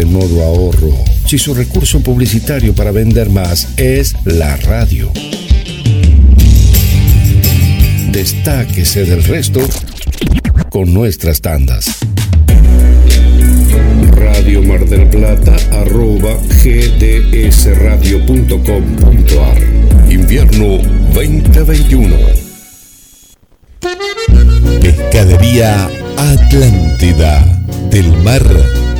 en modo ahorro si su recurso publicitario para vender más es la radio. Destáquese del resto con nuestras tandas. Radio Mar del Plata arroba gdsradio.com.ar Invierno 2021 Pescadería Atlántida del mar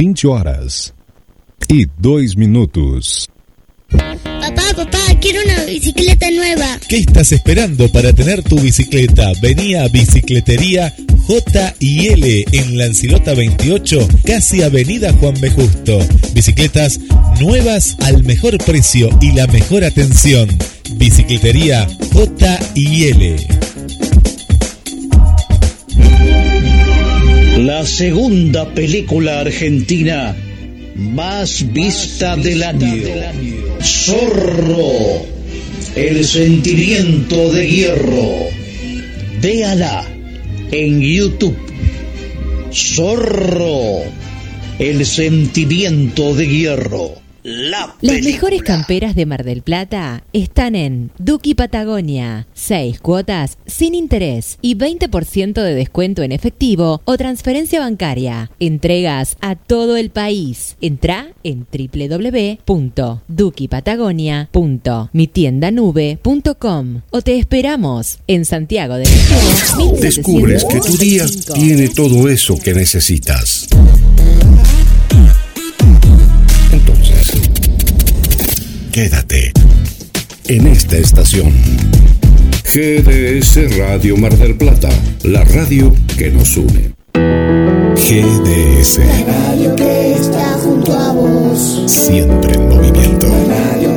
20 horas y 2 minutos. Papá, papá, quiero una bicicleta nueva. ¿Qué estás esperando para tener tu bicicleta? Venía a Bicicletería J y L en Lancilota 28, casi Avenida Juan B. Justo. Bicicletas nuevas al mejor precio y la mejor atención. Bicicletería J La segunda película argentina más vista del año. Zorro, el sentimiento de hierro. Véala en YouTube. Zorro, el sentimiento de hierro. Las mejores camperas de Mar del Plata están en Duki Patagonia. Seis cuotas sin interés y 20% de descuento en efectivo o transferencia bancaria. Entregas a todo el país. Entra en www.dukipatagonia.mitiendanube.com o te esperamos en Santiago de Descubres que tu día tiene todo eso que necesitas. Quédate en esta estación. GDS Radio Mar del Plata, la radio que nos une. GDS. La radio que está junto a vos. Siempre en movimiento. La radio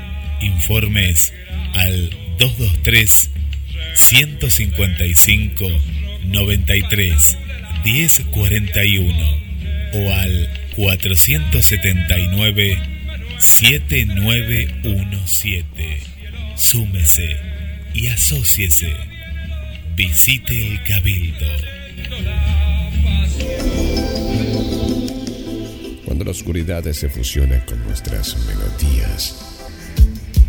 Informes al 223 155 93 1041 o al 479 7917. Súmese y asóciese. Visite el Cabildo. Cuando la oscuridad se fusiona con nuestras melodías.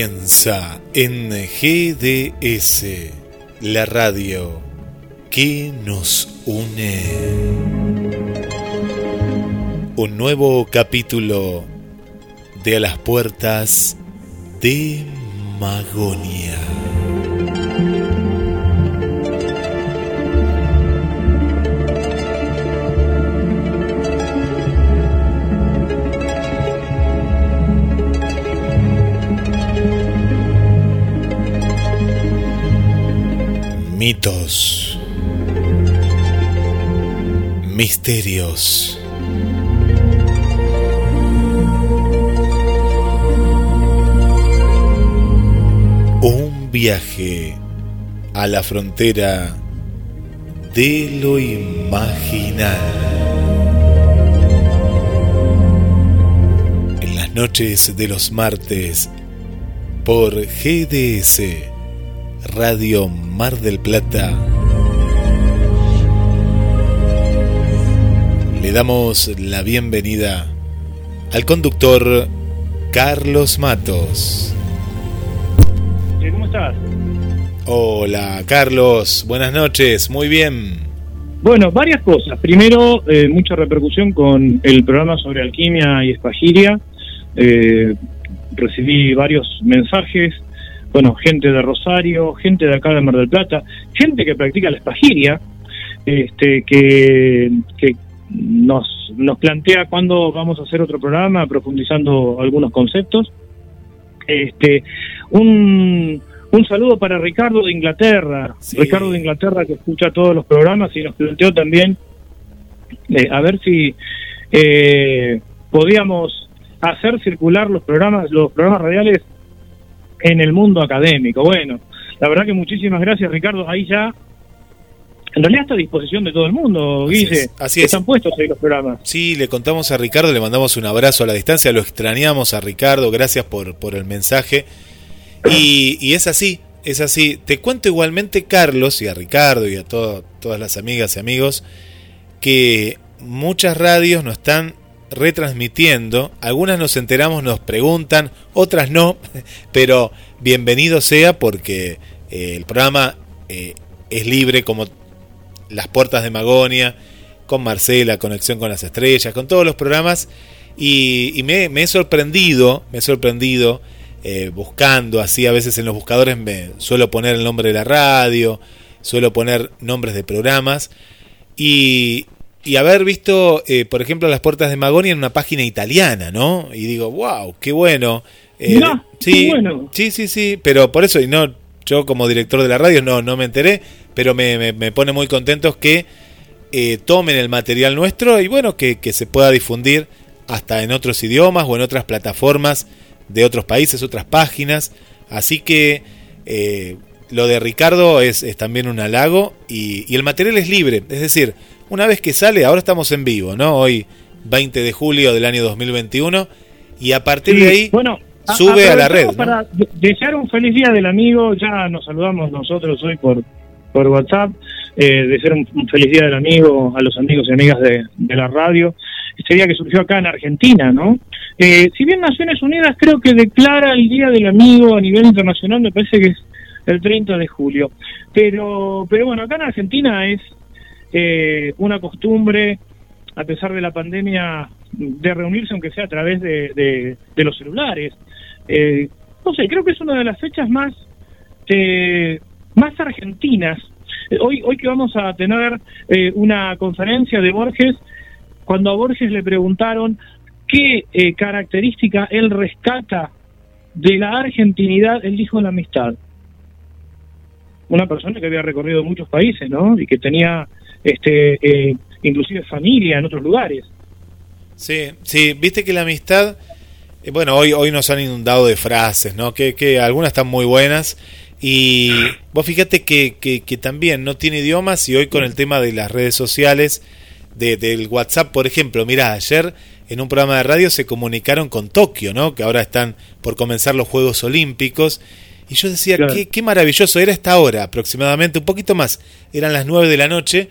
Comienza en GDS, la radio que nos une. Un nuevo capítulo de A las puertas de Magonia. Mitos. Misterios. Un viaje a la frontera de lo imaginal. En las noches de los martes por GDS Radio Mar del Plata. Le damos la bienvenida al conductor Carlos Matos. ¿Cómo estás? Hola Carlos, buenas noches, muy bien. Bueno, varias cosas. Primero, eh, mucha repercusión con el programa sobre alquimia y espagiria. Eh, recibí varios mensajes, bueno, gente de Rosario, gente de acá de Mar del Plata, gente que practica la espagiria, este, que, que nos, nos plantea cuándo vamos a hacer otro programa profundizando algunos conceptos. Este, un, un saludo para Ricardo de Inglaterra, Ricardo de Inglaterra que escucha todos los programas y nos planteó también eh, a ver si eh, podíamos hacer circular los programas, los programas radiales en el mundo académico. Bueno, la verdad que muchísimas gracias Ricardo, ahí ya en realidad está a disposición de todo el mundo, Guille. Así es. Están puestos ahí los programas. Sí, le contamos a Ricardo, le mandamos un abrazo a la distancia, lo extrañamos a Ricardo, gracias por, por el mensaje. Y, y es así, es así. Te cuento igualmente, Carlos, y a Ricardo y a todo, todas las amigas y amigos, que muchas radios nos están retransmitiendo. Algunas nos enteramos, nos preguntan, otras no, pero bienvenido sea porque eh, el programa eh, es libre como las puertas de Magonia, con Marcela, Conexión con las Estrellas, con todos los programas. Y, me, he sorprendido, me he sorprendido eh, buscando así, a veces en los buscadores me suelo poner el nombre de la radio, suelo poner nombres de programas. Y, y haber visto, eh, por ejemplo, las puertas de Magonia en una página italiana, ¿no? Y digo, wow, qué bueno. Eh, sí, qué bueno. sí, sí, sí, pero por eso, y no, yo como director de la radio no, no me enteré, pero me, me, me pone muy contentos que eh, tomen el material nuestro y bueno, que, que, se pueda difundir hasta en otros idiomas o en otras plataformas de otros países, otras páginas. Así que eh, lo de Ricardo es, es también un halago y, y, el material es libre, es decir, una vez que sale, ahora estamos en vivo, ¿no? Hoy 20 de julio del año 2021 y a partir Sí, de ahí bueno, sube a la red. desear un feliz día del amigo, ya nos saludamos nosotros hoy por, por WhatsApp, eh, desear un, un feliz día del amigo a los amigos y amigas de, de la radio. Este día que surgió acá en Argentina, ¿no? Eh, si bien Naciones Unidas creo que declara el Día del Amigo a nivel internacional, me parece que es el 30 de julio. Pero, pero bueno, acá en Argentina es eh, una costumbre, a pesar de la pandemia, de reunirse, aunque sea a través de, de, los celulares. Eh, no sé, creo que es una de las fechas más, eh, más argentinas. Eh, Hoy, hoy que vamos a tener eh, una conferencia de Borges, cuando a Borges le preguntaron qué eh, característica él rescata de la argentinidad, él dijo la amistad. Una persona que había recorrido muchos países, ¿no? Y que tenía, este, eh, inclusive familia en otros lugares. Sí, sí, viste que la amistad, eh, bueno, hoy, hoy nos han inundado de frases, ¿no? Que, que algunas están muy buenas. Y vos fíjate que, que, que también no tiene idiomas y hoy con el tema de las redes sociales, de, del WhatsApp, por ejemplo, mira, ayer en un programa de radio se comunicaron con Tokio, ¿no? Que ahora están por comenzar los Juegos Olímpicos. Y yo decía, Claro. qué, qué maravilloso, era esta hora aproximadamente, un poquito más, eran las 9 de la noche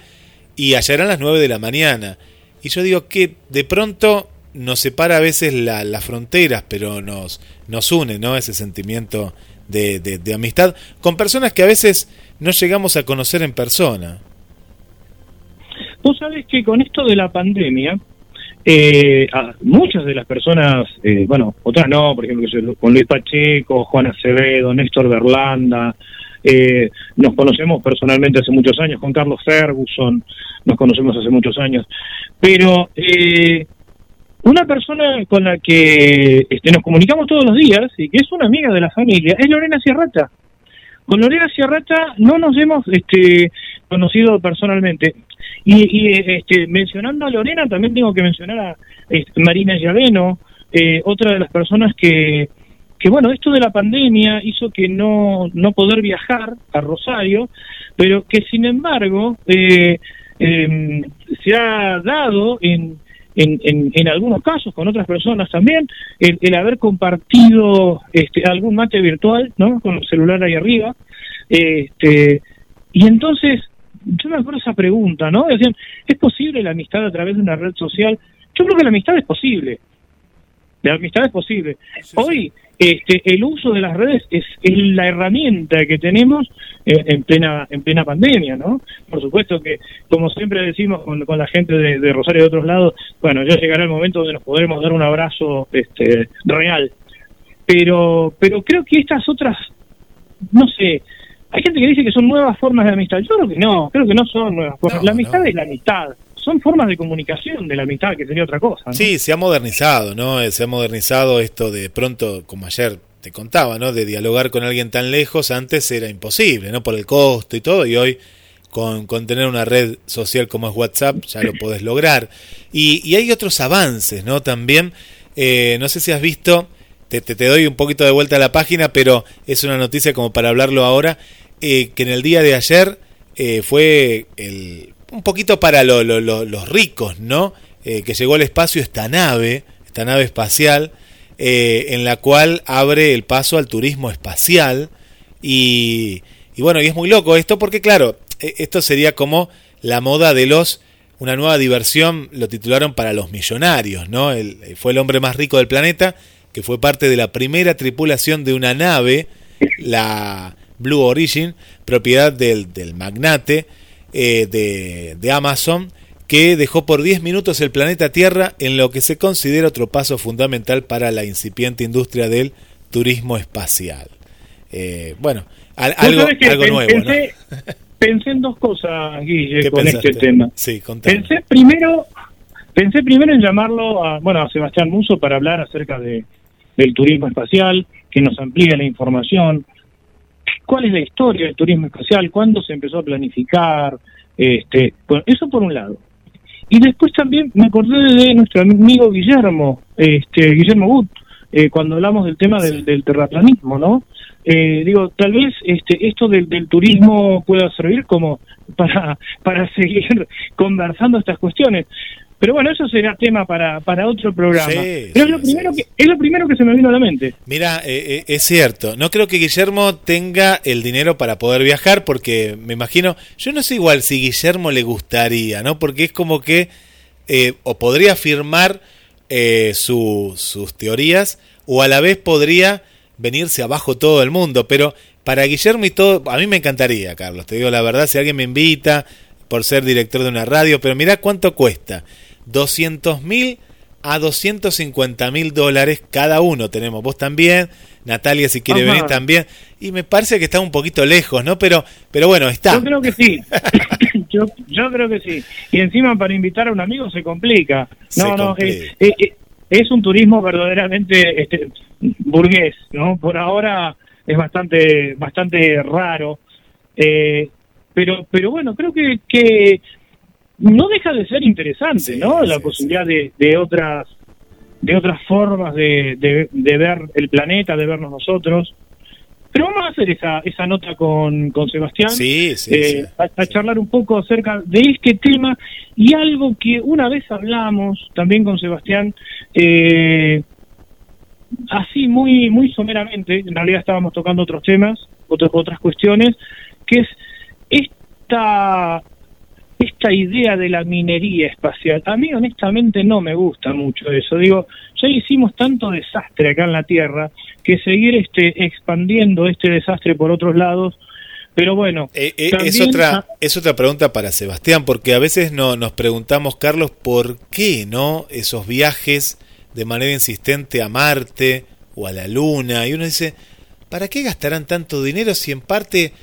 y allá eran las 9 de la mañana. Y yo digo que de pronto nos separa a veces la- las fronteras, pero nos, nos une, ¿no? Ese sentimiento de, de- amistad con personas que a veces no llegamos a conocer en persona. Vos sabés que con esto de la pandemia, eh, muchas de las personas, eh, bueno, otras no, por ejemplo, con Luis Pacheco, Juan Acevedo, Néstor Berlanda, eh, nos conocemos personalmente hace muchos años, con Carlos Ferguson, nos conocemos hace muchos años, pero eh, una persona con la que este, nos comunicamos todos los días y que es una amiga de la familia es Lorena Sierrata. Con Lorena Sierrata no nos hemos este, conocido personalmente. Y, y, este, mencionando a Lorena, también tengo que mencionar a este, Marina Llaveno, eh, otra de las personas que, que, bueno, esto de la pandemia hizo que no, no poder viajar a Rosario, pero que sin embargo eh, em, se ha dado en, en, en, en, algunos casos con otras personas también el, el haber compartido este, algún mate virtual, ¿no? Con el celular ahí arriba. Este, y entonces, yo me acuerdo esa pregunta, ¿no? Decían, ¿es posible la amistad a través de una red social? Yo creo que la amistad es posible. La amistad es posible. Sí, Hoy, este, el uso de las redes es, es la herramienta que tenemos en, en, plena en plena pandemia, ¿no? Por supuesto que, como siempre decimos con, con la gente de, de, Rosario de otros lados, bueno, ya llegará el momento donde nos podremos dar un abrazo este, real. Pero, pero creo que estas otras, no sé, hay gente que dice que son nuevas formas de amistad. Yo creo que no, creo que no son nuevas formas. No, la amistad no. es la amistad son formas de comunicación de la amistad, que sería otra cosa. ¿no? Sí, se ha modernizado, ¿no? Se ha modernizado esto de pronto, como ayer te contaba, ¿no? De dialogar con alguien tan lejos, antes era imposible, ¿no? Por el costo y todo, y hoy con, con tener una red social como es WhatsApp ya lo podés lograr. Y, y hay otros avances, ¿no? También, eh, no sé si has visto, te, te, te, doy un poquito de vuelta a la página, pero es una noticia como para hablarlo ahora, eh, que en el día de ayer eh, fue el un poquito para lo, lo, lo, los ricos, ¿no? Eh, que llegó al espacio esta nave, esta nave espacial, eh, en la cual abre el paso al turismo espacial. Y, y, bueno, y es muy loco esto porque, claro, e, esto sería como la moda de los. Una nueva diversión, lo titularon para los millonarios, ¿no? El, fue el hombre más rico del planeta, que fue parte de la primera tripulación de una nave, la Blue Origin, propiedad del, del magnate eh, de, de, Amazon que dejó por 10 minutos el planeta Tierra en lo que se considera otro paso fundamental para la incipiente industria del turismo espacial. Eh, bueno, al, algo, algo pensé, nuevo. ¿no? pensé en dos cosas, Guille, con pensaste? este tema. Sí, pensé primero, pensé primero en llamarlo a, bueno, a Sebastián Muso para hablar acerca de, del turismo espacial, que nos amplíe la información, cuál es la historia del turismo espacial, cuándo se empezó a planificar, este, bueno, eso por un lado. Y después también me acordé de nuestro amigo Guillermo, este, Guillermo Wood, eh, cuando hablamos del tema del, del terraplanismo, ¿no? Eh, digo, tal vez este, esto del, del, turismo pueda servir como para, para seguir conversando estas cuestiones. Pero bueno, eso será tema para, para otro programa. Sí, Pero es, lo primero que, es lo primero que se me vino a la mente. Mira, eh, eh, es cierto. No creo que Guillermo tenga el dinero para poder viajar porque me imagino, yo no sé igual si Guillermo le gustaría, ¿no? Porque es como que, eh, o podría firmar eh, su, sus teorías, o a la vez podría venirse abajo todo el mundo. Pero para Guillermo y todo, a mí me encantaría, Carlos, te digo la verdad, si alguien me invita por ser director de una radio, pero mira cuánto cuesta 200 mil a 250 mil dólares cada uno tenemos. Vos también, Natalia si quiere Ajá. venir también. Y me parece que está un poquito lejos, ¿no? Pero, pero bueno, está. Yo creo que sí. yo, yo creo que sí. Y encima para invitar a un amigo se complica. No, se no, complica. Es, es, es, un turismo verdaderamente este, burgués, ¿no? Por ahora es bastante, bastante raro. Eh, pero, pero bueno, creo que, que no deja de ser interesante, sí, ¿no? La sí, posibilidad sí. De, de, otras de otras formas de, de, de, ver el planeta, de vernos nosotros. Pero vamos a hacer esa, esa nota con, con Sebastián, sí, eh, a, a, charlar un poco acerca de este tema y algo que una vez hablamos también con Sebastián, eh, así muy, muy someramente, en realidad estábamos tocando otros temas, otras, otras cuestiones, que es esta esta idea de la minería espacial. A mí honestamente no me gusta mucho eso. Digo, ya hicimos tanto desastre acá en la Tierra que seguir este expandiendo este desastre por otros lados pero bueno, eh, eh, es otra es otra pregunta para Sebastián porque a veces no nos preguntamos Carlos por qué no esos viajes de manera insistente a Marte o a la Luna y uno dice ¿para qué gastarán tanto dinero si en parte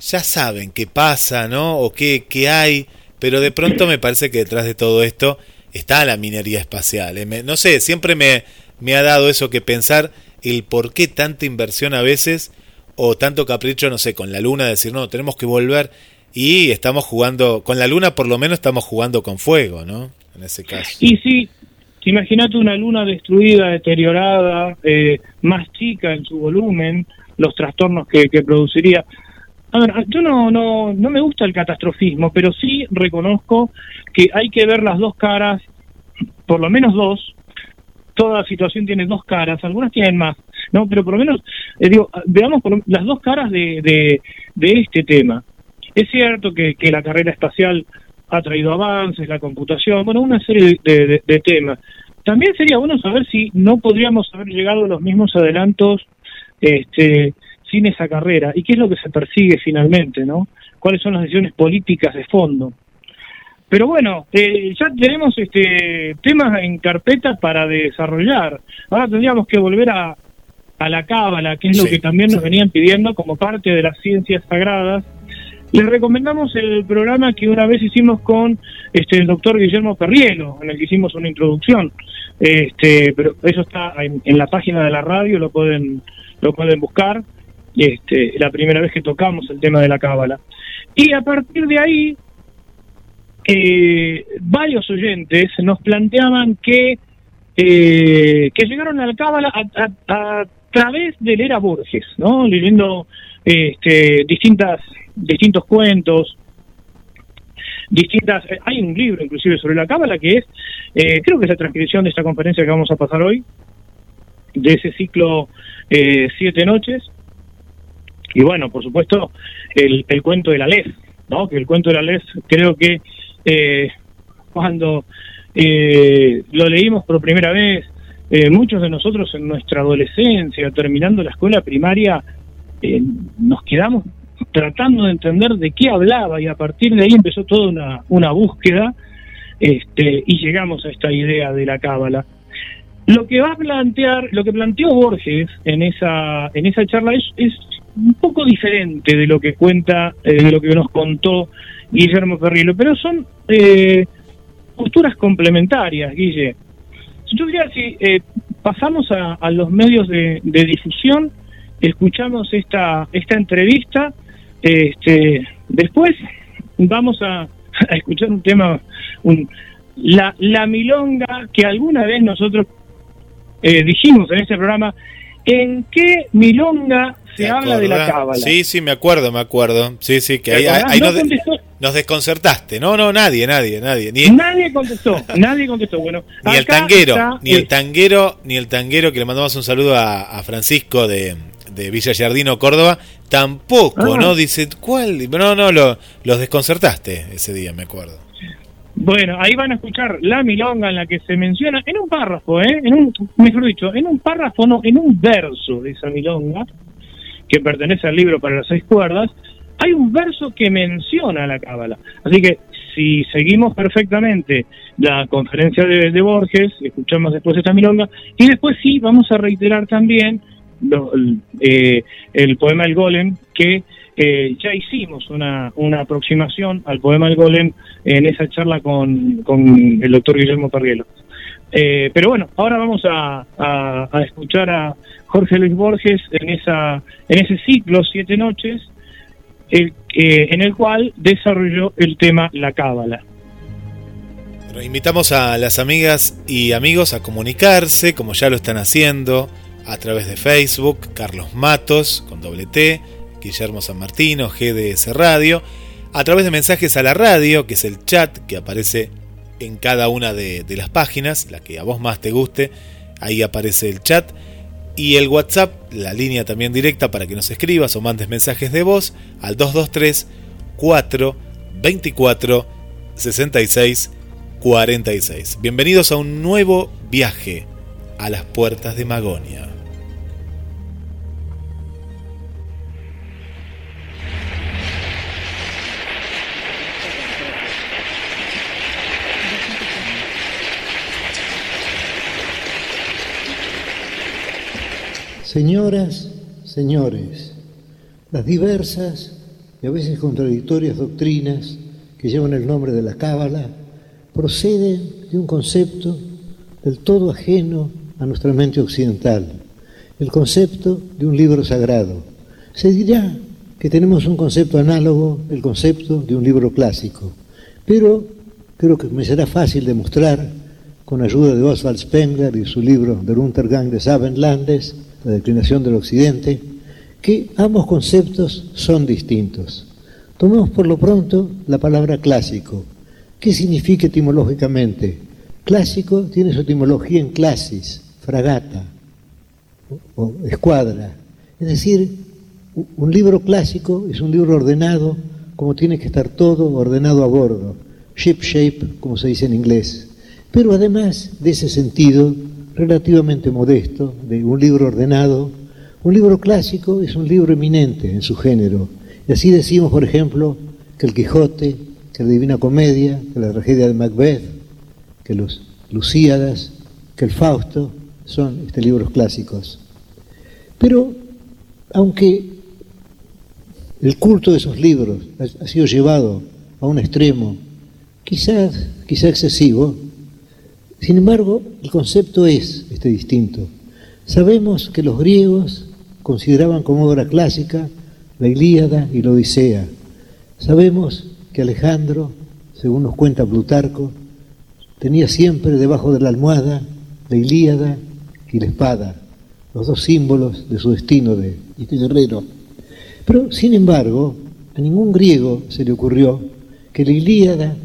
ya saben qué pasa, ¿no? O qué, qué hay pero de pronto me parece que detrás de todo esto está la minería espacial. ¿eh? Me, no sé, siempre me, me ha dado eso que pensar el por qué tanta inversión a veces o tanto capricho, no sé, con la luna, decir, no, tenemos que volver. y estamos jugando, con la luna por lo menos estamos jugando con fuego, ¿no? En ese caso. Y sí, imagínate una luna destruida, deteriorada, eh, más chica en su volumen, los trastornos que, que produciría. A ver, yo no, no, no me gusta el catastrofismo, pero sí reconozco que hay que ver las dos caras, por lo menos dos. Toda situación tiene dos caras, algunas tienen más, ¿no? Pero por lo menos, eh, digo, veamos por las dos caras de, de, de este tema. Es cierto que, que la carrera espacial ha traído avances, la computación, bueno, una serie de, de- de temas. También sería bueno saber si no podríamos haber llegado a los mismos adelantos este, sin esa carrera y qué es lo que se persigue finalmente, ¿no? ¿Cuáles son las decisiones políticas de fondo? Pero bueno, eh, ya tenemos este temas en carpeta para desarrollar. Ahora tendríamos que volver a, a la cábala, que es lo que también nos sí. venían pidiendo como parte de las ciencias sagradas. Les recomendamos el programa que una vez hicimos con este el doctor Guillermo Perrielo, en el que hicimos una introducción. Este, pero eso está en, en la página de la radio, lo pueden lo pueden buscar. Este, la primera vez que tocamos el tema de la cábala. Y a partir de ahí, eh, varios oyentes nos planteaban que eh, que llegaron a la cábala a, a- a través de leer a Borges, ¿no? Leyendo este, distintas distintos cuentos, distintas. eh, hay un libro inclusive sobre la cábala que es, eh, creo que es la transcripción de esta conferencia que vamos a pasar hoy, de ese ciclo eh, Siete Noches. Y bueno, por supuesto, el, el cuento de la Lez, ¿no? Que el cuento de la Lez creo que eh, cuando eh, lo leímos por primera vez, eh, muchos de nosotros en nuestra adolescencia, terminando la escuela primaria, eh, nos quedamos tratando de entender de qué hablaba y a partir de ahí empezó toda una, una búsqueda este, y llegamos a esta idea de la cábala. Lo que va a plantear, lo que planteó Borges en esa, en esa charla es un poco diferente de lo que cuenta, eh, de lo que nos contó Guillermo Ferrielo, pero son eh, posturas complementarias, Guille. Yo diría si eh, pasamos a, los medios de, difusión, escuchamos esta, esta entrevista, este, después vamos a, a escuchar un tema, un, la, la milonga que alguna vez nosotros eh, dijimos en este programa, ¿en qué milonga se ¿Te habla de la cábala? Sí, sí, me acuerdo, me acuerdo. Sí, sí, que ¿Te ahí, acordás? ahí No nos, contestó. nos desconcertaste. No, no, nadie, nadie, nadie. Ni, Nadie contestó, nadie contestó. Bueno, ni el tanguero, está, ni el tanguero, ni el tanguero que le mandamos un saludo a, a Francisco de, de Villa Yardino, Córdoba, tampoco, Ah. ¿no? Dice, ¿cuál? No, no, lo, los desconcertaste ese día, me acuerdo. Bueno, ahí van a escuchar la milonga en la que se menciona, en un párrafo, ¿eh? En un, mejor dicho, en un párrafo, no, en un verso de esa milonga, que pertenece al libro para las seis cuerdas, hay un verso que menciona la cábala. Así que si seguimos perfectamente la conferencia de, Borges, escuchamos después esta milonga, y después sí vamos a reiterar también lo- el, eh, el poema El Golem, que eh, ya hicimos una, una aproximación al poema El Golem en esa charla con, con el doctor Guillermo Perrielo. Eh, pero bueno, ahora vamos a, a- escuchar a Jorge Luis Borges en, esa, en ese ciclo, Siete Noches, eh, en el cual desarrolló el tema La Cábala. Invitamos a las amigas y amigos a comunicarse, como ya lo están haciendo, a través de Facebook, Carlos Matos, con doble T, Guillermo San Martino, GDS Radio, a través de mensajes a la radio, que es el chat que aparece en cada una de, de las páginas, la que a vos más te guste, ahí aparece el chat, y el WhatsApp, la línea también directa para que nos escribas o mandes mensajes de voz al 223 4 24 66 46. Bienvenidos a un nuevo viaje a las puertas de Magonia. Señoras, señores, las diversas y a veces contradictorias doctrinas que llevan el nombre de la Cábala proceden de un concepto del todo ajeno a nuestra mente occidental, el concepto de un libro sagrado. Se dirá que tenemos un concepto análogo, el concepto de un libro clásico. Pero creo que me será fácil demostrar, con ayuda de Oswald Spengler y su libro Der Untergang des Abendlandes, La declinación del Occidente, que ambos conceptos son distintos. Tomemos por lo pronto la palabra clásico. ¿Qué significa etimológicamente? Clásico tiene su etimología en clasis, fragata o escuadra. Es decir, un libro clásico es un libro ordenado como tiene que estar todo ordenado a bordo, ship shape, como se dice en inglés. Pero además de ese sentido relativamente modesto, de un libro ordenado, un libro clásico es un libro eminente en su género. Y así decimos, por ejemplo, que el Quijote, que la Divina Comedia, que la tragedia de Macbeth, que los Lucíadas, que el Fausto, son este, libros clásicos. Pero, aunque el culto de esos libros ha, sido llevado a un extremo, quizás, quizá excesivo, sin embargo, el concepto es este distinto. Sabemos que los griegos consideraban como obra clásica la Ilíada y la Odisea. Sabemos que Alejandro, según nos cuenta Plutarco, tenía siempre debajo de la almohada la Ilíada y la espada, los dos símbolos de su destino de este guerrero. Pero, sin embargo, a ningún griego se le ocurrió que la Ilíada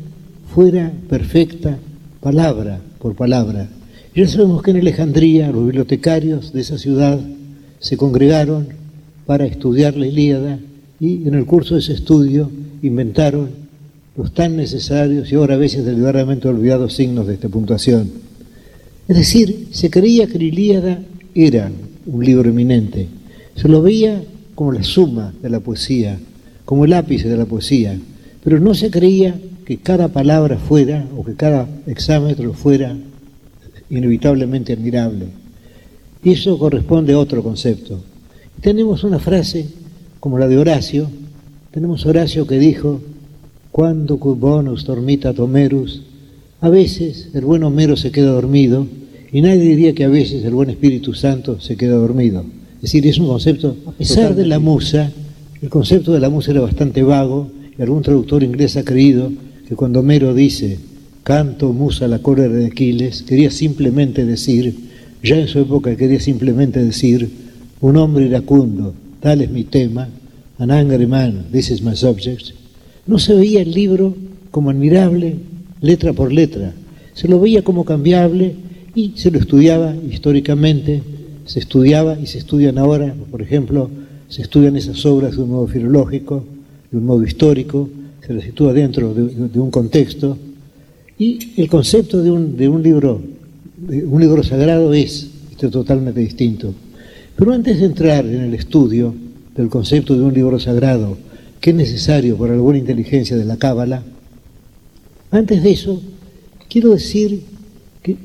fuera perfecta palabra por palabra. Ya sabemos que en Alejandría los bibliotecarios de esa ciudad se congregaron para estudiar la Ilíada y en el curso de ese estudio inventaron los tan necesarios y ahora a veces deliberadamente olvidados signos de esta puntuación. Es decir, se creía que la Ilíada era un libro eminente, se lo veía como la suma de la poesía, como el ápice de la poesía, pero no se creía que cada palabra fuera o que cada exámetro fuera inevitablemente admirable. Y eso corresponde a otro concepto. Tenemos una frase como la de Horacio, tenemos Horacio que dijo, cuando bonus dormita Tomerus, a veces el buen Homero se queda dormido y nadie diría que a veces el buen Espíritu Santo se queda dormido. Es decir, es un concepto, a pesar de la musa, el concepto de la musa era bastante vago y algún traductor inglés ha creído que cuando Homero dice canto musa la cólera de Aquiles, quería simplemente decir, ya en su época quería simplemente decir, un hombre iracundo, tal es mi tema, an angry man, this is my subject, no se veía el libro como admirable letra por letra, se lo veía como cambiable y se lo estudiaba históricamente. Se estudiaba y se estudian ahora, por ejemplo, se estudian esas obras de un modo filológico, de un modo histórico, se las sitúa dentro de, un contexto, y el concepto de un, de un libro, de un libro sagrado es este, totalmente distinto. Pero antes de entrar en el estudio del concepto de un libro sagrado, que es necesario para buena inteligencia de la Cábala, antes de eso, quiero decir que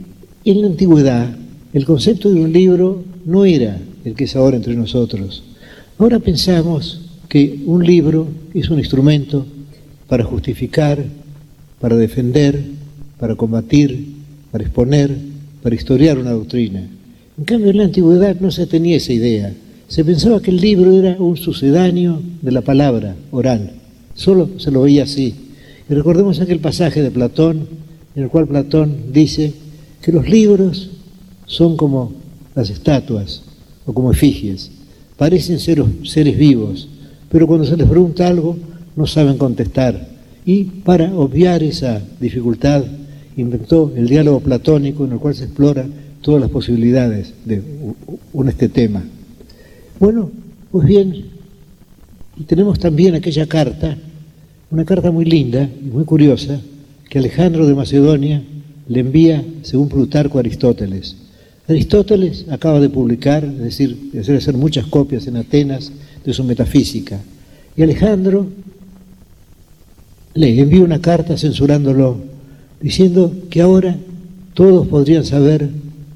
en la antigüedad el concepto de un libro no era el que es ahora entre nosotros. Ahora pensamos que un libro es un instrumento para justificar, para defender, para combatir, para exponer, para historiar una doctrina. En cambio, en la antigüedad no se tenía esa idea. Se pensaba que el libro era un sucedáneo de la palabra oral. Solo se lo veía así. Y recordemos aquel pasaje de Platón, en el cual Platón dice que los libros son como las estatuas o como efigies. Parecen ser seres vivos, pero cuando se les pregunta algo no saben contestar. Y para obviar esa dificultad inventó el diálogo platónico en el cual se explora todas las posibilidades de este tema. Bueno, pues bien, y tenemos también aquella carta, una carta muy linda y muy curiosa, que Alejandro de Macedonia le envía, según Plutarco, a Aristóteles. Aristóteles acaba de publicar, es decir, de hacer muchas copias en Atenas de su metafísica. Y Alejandro le envía una carta censurándolo, diciendo que ahora todos podrían saber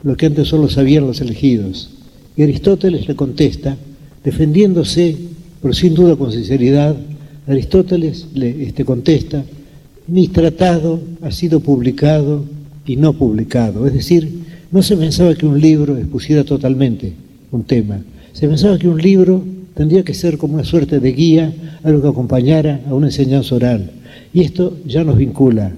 lo que antes solo sabían los elegidos. Y Aristóteles le contesta, defendiéndose, pero sin duda con sinceridad, Aristóteles le este, contesta, mi tratado ha sido publicado y no publicado, es decir, no se pensaba que un libro expusiera totalmente un tema, se pensaba que un libro tendría que ser como una suerte de guía, algo que acompañara a una enseñanza oral. Y esto ya nos vincula,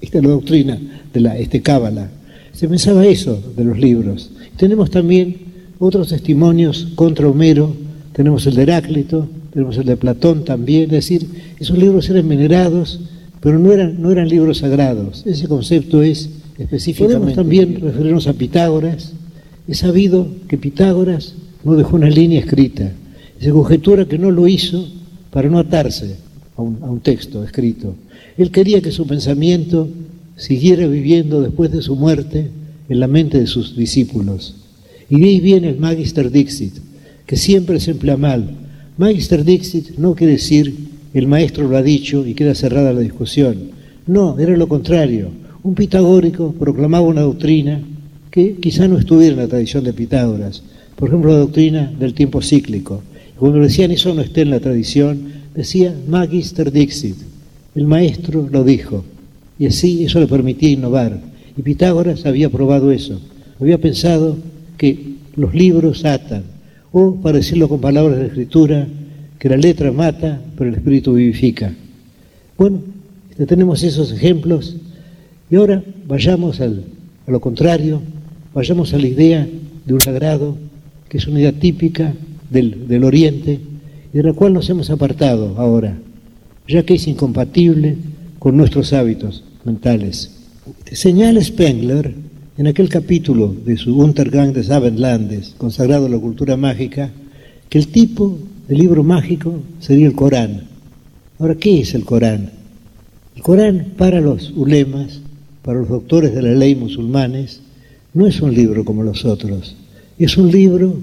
esta es la doctrina de la este cábala. Se pensaba eso de los libros. Tenemos también otros testimonios contra Homero, tenemos el de Heráclito, tenemos el de Platón también, es decir, esos libros eran venerados, pero no eran, no eran libros sagrados. Ese concepto es específicamente. Podemos también referirnos a Pitágoras. He sabido que Pitágoras no dejó una línea escrita. Se conjetura que no lo hizo para no atarse a un, texto escrito. Él quería que su pensamiento siguiera viviendo después de su muerte en la mente de sus discípulos. Y de ahí viene el Magister Dixit, que siempre se emplea mal. Magister Dixit no quiere decir el maestro lo ha dicho y queda cerrada la discusión. No, era lo contrario. Un pitagórico proclamaba una doctrina que quizá no estuviera en la tradición de Pitágoras. Por ejemplo, la doctrina del tiempo cíclico. Cuando decían eso no esté en la tradición, decía Magister Dixit. El maestro lo dijo. Y así eso le permitía innovar. Y Pitágoras había probado eso. Había pensado que los libros atan. O, para decirlo con palabras de escritura, que la letra mata, pero el espíritu vivifica. Bueno, tenemos esos ejemplos. Y ahora vayamos al, a lo contrario, vayamos a la idea de un sagrado, que es una idea típica del, del Oriente, y de la cual nos hemos apartado ahora, ya que es incompatible con nuestros hábitos mentales. Señala Spengler, en aquel capítulo de su Untergang des Abendlandes, consagrado a la cultura mágica, que el tipo de libro mágico sería el Corán. Ahora, ¿qué es el Corán? El Corán para los ulemas, para los doctores de la ley musulmanes, no es un libro como los otros. Es un libro,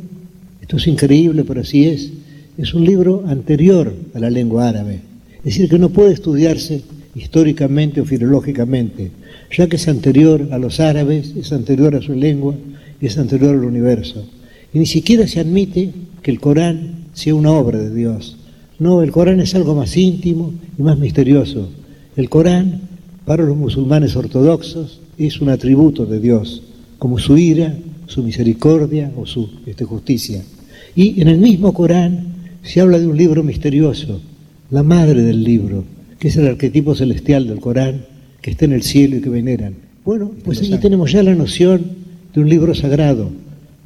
esto es increíble, pero así es, es un libro anterior a la lengua árabe. Es decir, que no puede estudiarse históricamente o filológicamente, ya que es anterior a los árabes, es anterior a su lengua y es anterior al universo. Y ni siquiera se admite que el Corán sea una obra de Dios. No, el Corán es algo más íntimo y más misterioso. El Corán, para los musulmanes ortodoxos, es un atributo de Dios, como su ira, su misericordia o su este, justicia. Y en el mismo Corán se habla de un libro misterioso, la madre del libro, que es el arquetipo celestial del Corán, que está en el cielo y que veneran. Bueno, pues aquí tenemos ya la noción de un libro sagrado,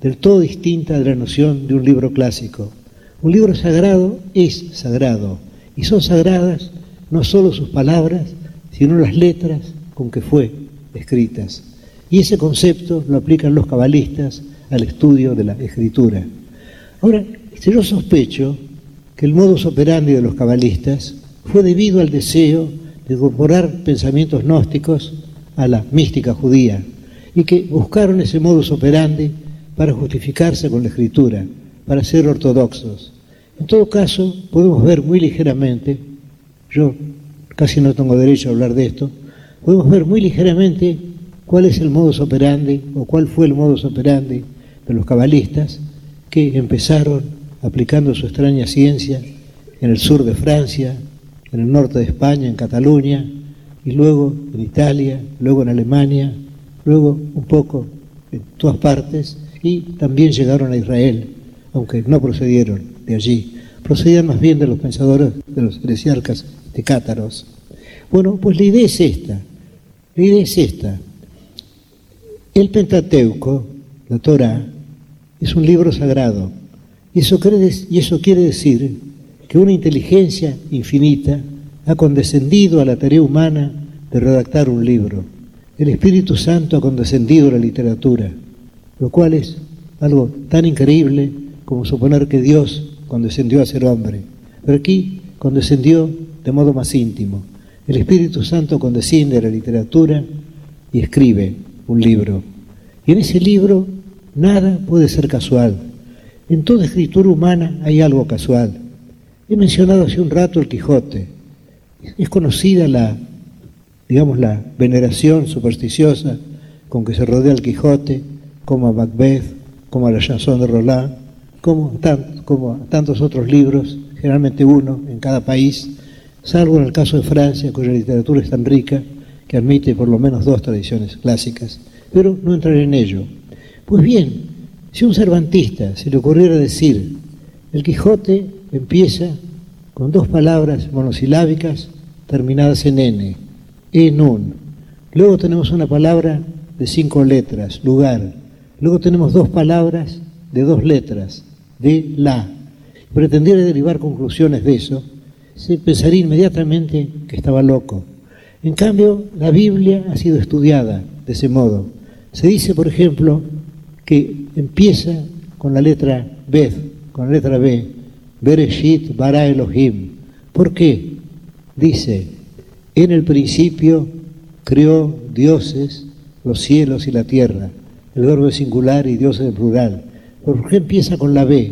del todo distinta de la noción de un libro clásico. Un libro sagrado es sagrado, y son sagradas no solo sus palabras, sino las letras con que fue escritas. Y ese concepto lo aplican los cabalistas al estudio de la escritura. Ahora, yo sospecho el modus operandi de los cabalistas fue debido al deseo de incorporar pensamientos gnósticos a la mística judía y que buscaron ese modus operandi para justificarse con la escritura, para ser ortodoxos. En todo caso, podemos ver muy ligeramente, yo casi no tengo derecho a hablar de esto, podemos ver muy ligeramente cuál es el modus operandi o cuál fue el modus operandi de los cabalistas que empezaron aplicando su extraña ciencia en el sur de Francia, en el norte de España, en Cataluña, y luego en Italia, luego en Alemania, luego un poco en todas partes, y también llegaron a Israel, aunque no procedieron de allí, procedían más bien de los pensadores, de los heresiarcas de Cátaros. Bueno, pues la idea es esta, la idea es esta. El Pentateuco, la Torah, es un libro sagrado, y eso quiere, decir que una inteligencia infinita ha condescendido a la tarea humana de redactar un libro. El Espíritu Santo ha condescendido a la literatura, lo cual es algo tan increíble como suponer que Dios condescendió a ser hombre. Pero aquí condescendió de modo más íntimo. El Espíritu Santo condesciende a la literatura y escribe un libro. Y en ese libro nada puede ser casual. En toda escritura humana hay algo casual. He mencionado hace un rato el Quijote. Es conocida la, digamos, la veneración supersticiosa con que se rodea el Quijote, como a Macbeth, como a la chanson de Roland, como, como a tantos otros libros, generalmente uno en cada país, salvo en el caso de Francia, cuya literatura es tan rica que admite por lo menos dos tradiciones clásicas, pero no entraré en ello. Pues bien, si a un cervantista se le ocurriera decir El Quijote empieza con dos palabras monosilábicas terminadas en N, en un. Luego tenemos una palabra de cinco letras, lugar. Luego tenemos dos palabras de dos letras, de la. Pretendiera derivar conclusiones de eso, se pensaría inmediatamente que estaba loco. En cambio, la Biblia ha sido estudiada de ese modo. Se dice, por ejemplo, que empieza con la letra Beth, con la letra B, Bereshit bara Elohim. ¿Por qué? Dice, en el principio creó dioses los cielos y la tierra. El verbo es singular y Dios es plural. ¿Por qué empieza con la B?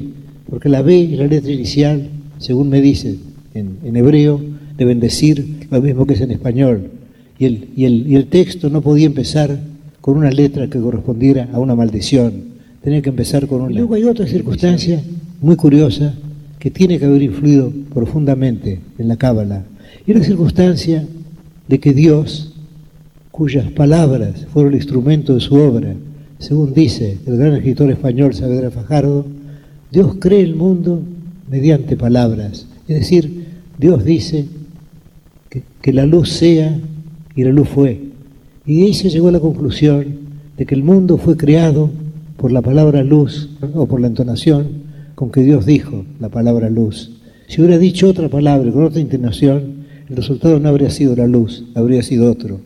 Porque la B es la letra inicial, según me dice en, en hebreo, deben decir lo mismo que es en español. Y el, y, el, y el texto no podía empezar con una letra que correspondiera a una maldición. Tenía que empezar con una. Luego hay otra circunstancia muy curiosa que tiene que haber influido profundamente en la Cábala. Y la circunstancia de que Dios, cuyas palabras fueron el instrumento de su obra, según dice el gran escritor español Saavedra Fajardo, Dios cree el mundo mediante palabras. Es decir, Dios dice que, que la luz sea y la luz fue. Y se llegó a la conclusión de que el mundo fue creado por la palabra luz o por la entonación con que Dios dijo la palabra luz. Si hubiera dicho otra palabra con otra intonación, el resultado no habría sido la luz, habría sido otro.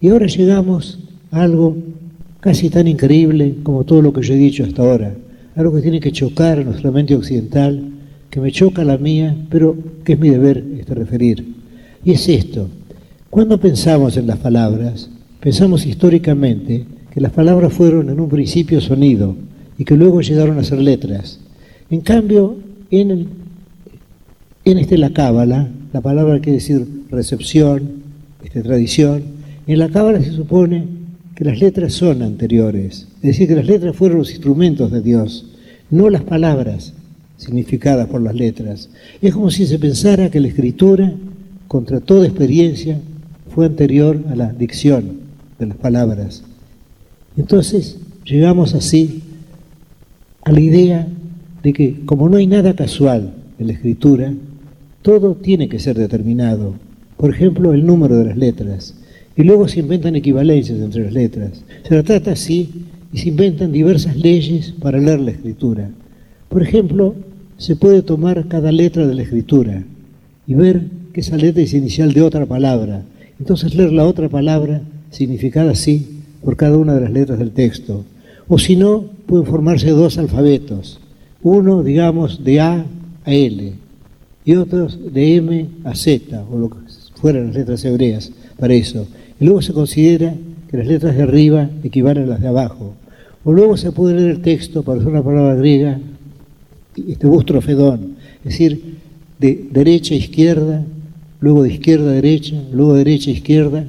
Y ahora llegamos a algo casi tan increíble como todo lo que yo he dicho hasta ahora, algo que tiene que chocar a nuestra mente occidental, que me choca la mía, pero que es mi deber este referir. Y es esto, cuando pensamos en las palabras, pensamos históricamente que las palabras fueron en un principio sonido y que luego llegaron a ser letras. En cambio, en, el, este la cábala, la palabra quiere decir recepción, este, tradición, en la cábala se supone que las letras son anteriores, es decir, que las letras fueron los instrumentos de Dios, no las palabras significadas por las letras. Es como si se pensara que la escritura, contra toda experiencia, fue anterior a la dicción de las palabras. Entonces llegamos así a la idea de que como no hay nada casual en la escritura, todo tiene que ser determinado. Por ejemplo, el número de las letras. Y luego se inventan equivalencias entre las letras. Se trata así y se inventan diversas leyes para leer la escritura. Por ejemplo, se puede tomar cada letra de la escritura y ver que esa letra es inicial de otra palabra. Entonces leer la otra palabra significada así por cada una de las letras del texto. O si no, pueden formarse dos alfabetos. Uno, digamos, de A a L y otros de M a Z, o lo que fueran las letras hebreas para eso. Y luego se considera que las letras de arriba equivalen a las de abajo. O luego se puede leer el texto para usar una palabra griega, este bustrofedón, es decir, de derecha a izquierda, luego de izquierda a derecha, luego de derecha a izquierda,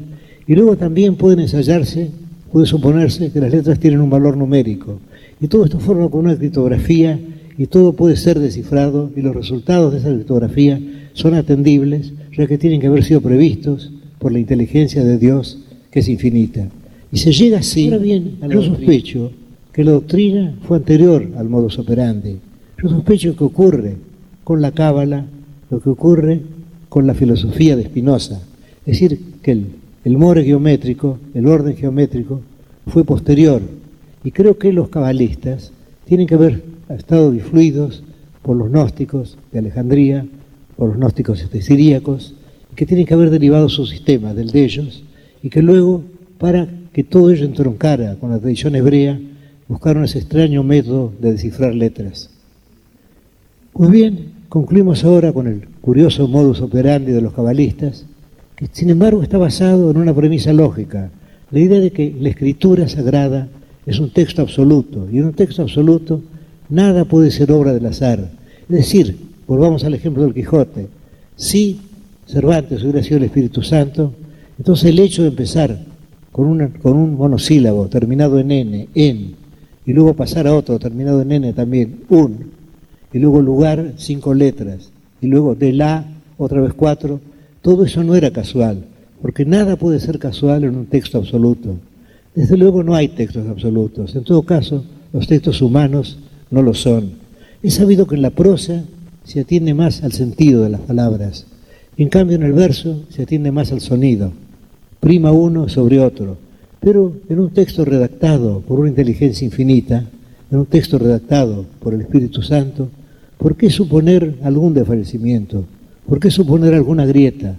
y luego también pueden ensayarse, puede suponerse que las letras tienen un valor numérico. Y todo esto forma con una criptografía y todo puede ser descifrado y los resultados de esa criptografía son atendibles, ya que tienen que haber sido previstos por la inteligencia de Dios que es infinita. Y se llega así, ahora bien, yo sospecho que la doctrina fue anterior al modus operandi. Yo sospecho que ocurre con la cábala lo que ocurre con la filosofía de Spinoza. Es decir, que el, el more geométrico, el orden geométrico, fue posterior. Y creo que los cabalistas tienen que haber estado difluidos por los gnósticos de Alejandría, por los gnósticos este, siríacos, que tienen que haber derivado su sistema del de ellos, y que luego, para que todo ello entroncara con la tradición hebrea, buscaron ese extraño método de descifrar letras. Pues bien, concluimos ahora con el curioso modus operandi de los cabalistas, sin embargo está basado en una premisa lógica, la idea de que la escritura sagrada es un texto absoluto, y en un texto absoluto nada puede ser obra del azar. Es decir, volvamos al ejemplo del Quijote, si Cervantes hubiera sido el Espíritu Santo, entonces el hecho de empezar con un monosílabo terminado en N, en, y luego pasar a otro terminado en N también, un, y luego lugar, cinco letras, y luego de la, otra vez cuatro, todo eso no era casual, porque nada puede ser casual en un texto absoluto. Desde luego no hay textos absolutos, en todo caso los textos humanos no lo son. Es sabido que en la prosa se atiende más al sentido de las palabras. En cambio, en el verso se atiende más al sonido. Prima uno sobre otro. Pero en un texto redactado por una inteligencia infinita, en un texto redactado por el Espíritu Santo, ¿por qué suponer algún desfallecimiento? ¿Por qué suponer alguna grieta?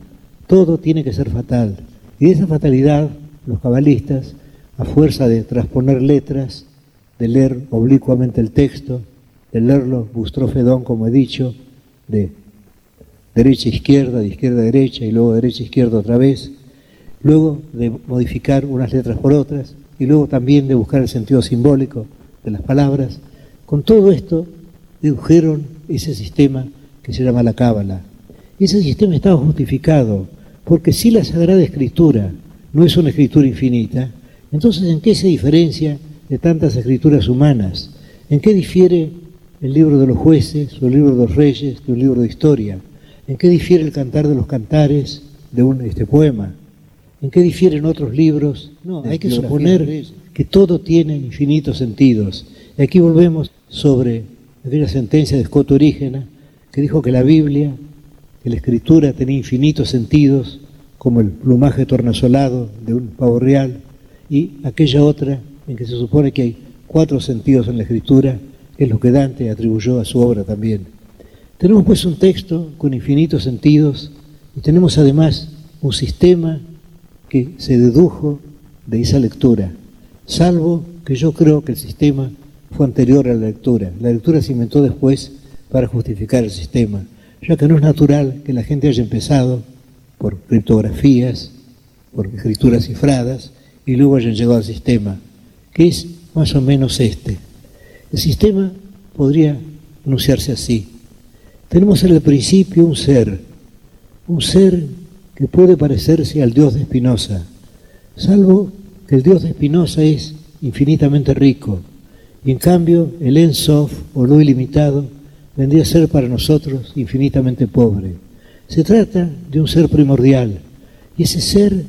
Todo tiene que ser fatal. Y de esa fatalidad, los cabalistas, a fuerza de transponer letras, de leer oblicuamente el texto, de leerlo bustrofedón, como he dicho, de derecha a izquierda, de izquierda a derecha y luego derecha a izquierda otra vez, luego de modificar unas letras por otras y luego también de buscar el sentido simbólico de las palabras. Con todo esto dedujeron ese sistema que se llama la cábala. Ese sistema estaba justificado, porque si la Sagrada Escritura no es una escritura infinita, entonces ¿en qué se diferencia de tantas escrituras humanas? ¿En qué difiere el libro de los jueces o el libro de los reyes de un libro de historia? ¿En qué difiere el cantar de los cantares de un este poema? ¿En qué difieren otros libros? No, hay que suponer que todo tiene infinitos sentidos. Y aquí volvemos sobre aquella sentencia de Scott Orígena que dijo que la Biblia, que la escritura tenía infinitos sentidos, como el plumaje tornasolado de un pavo real, y aquella otra en que se supone que hay cuatro sentidos en la escritura, es lo que Dante atribuyó a su obra también. Tenemos pues un texto con infinitos sentidos y tenemos además un sistema que se dedujo de esa lectura, salvo que yo creo que el sistema fue anterior a la lectura. La lectura se inventó después para justificar el sistema, ya que no es natural que la gente haya empezado por criptografías, por escrituras cifradas, y luego hayan llegado al sistema, que es más o menos este. El sistema podría anunciarse así. Tenemos en el principio un ser, un ser que puede parecerse al Dios de Spinoza, salvo que el Dios de Spinoza es infinitamente rico, y en cambio el Ensof o lo ilimitado vendría a ser para nosotros infinitamente pobre. Se trata de un ser primordial, y ese ser,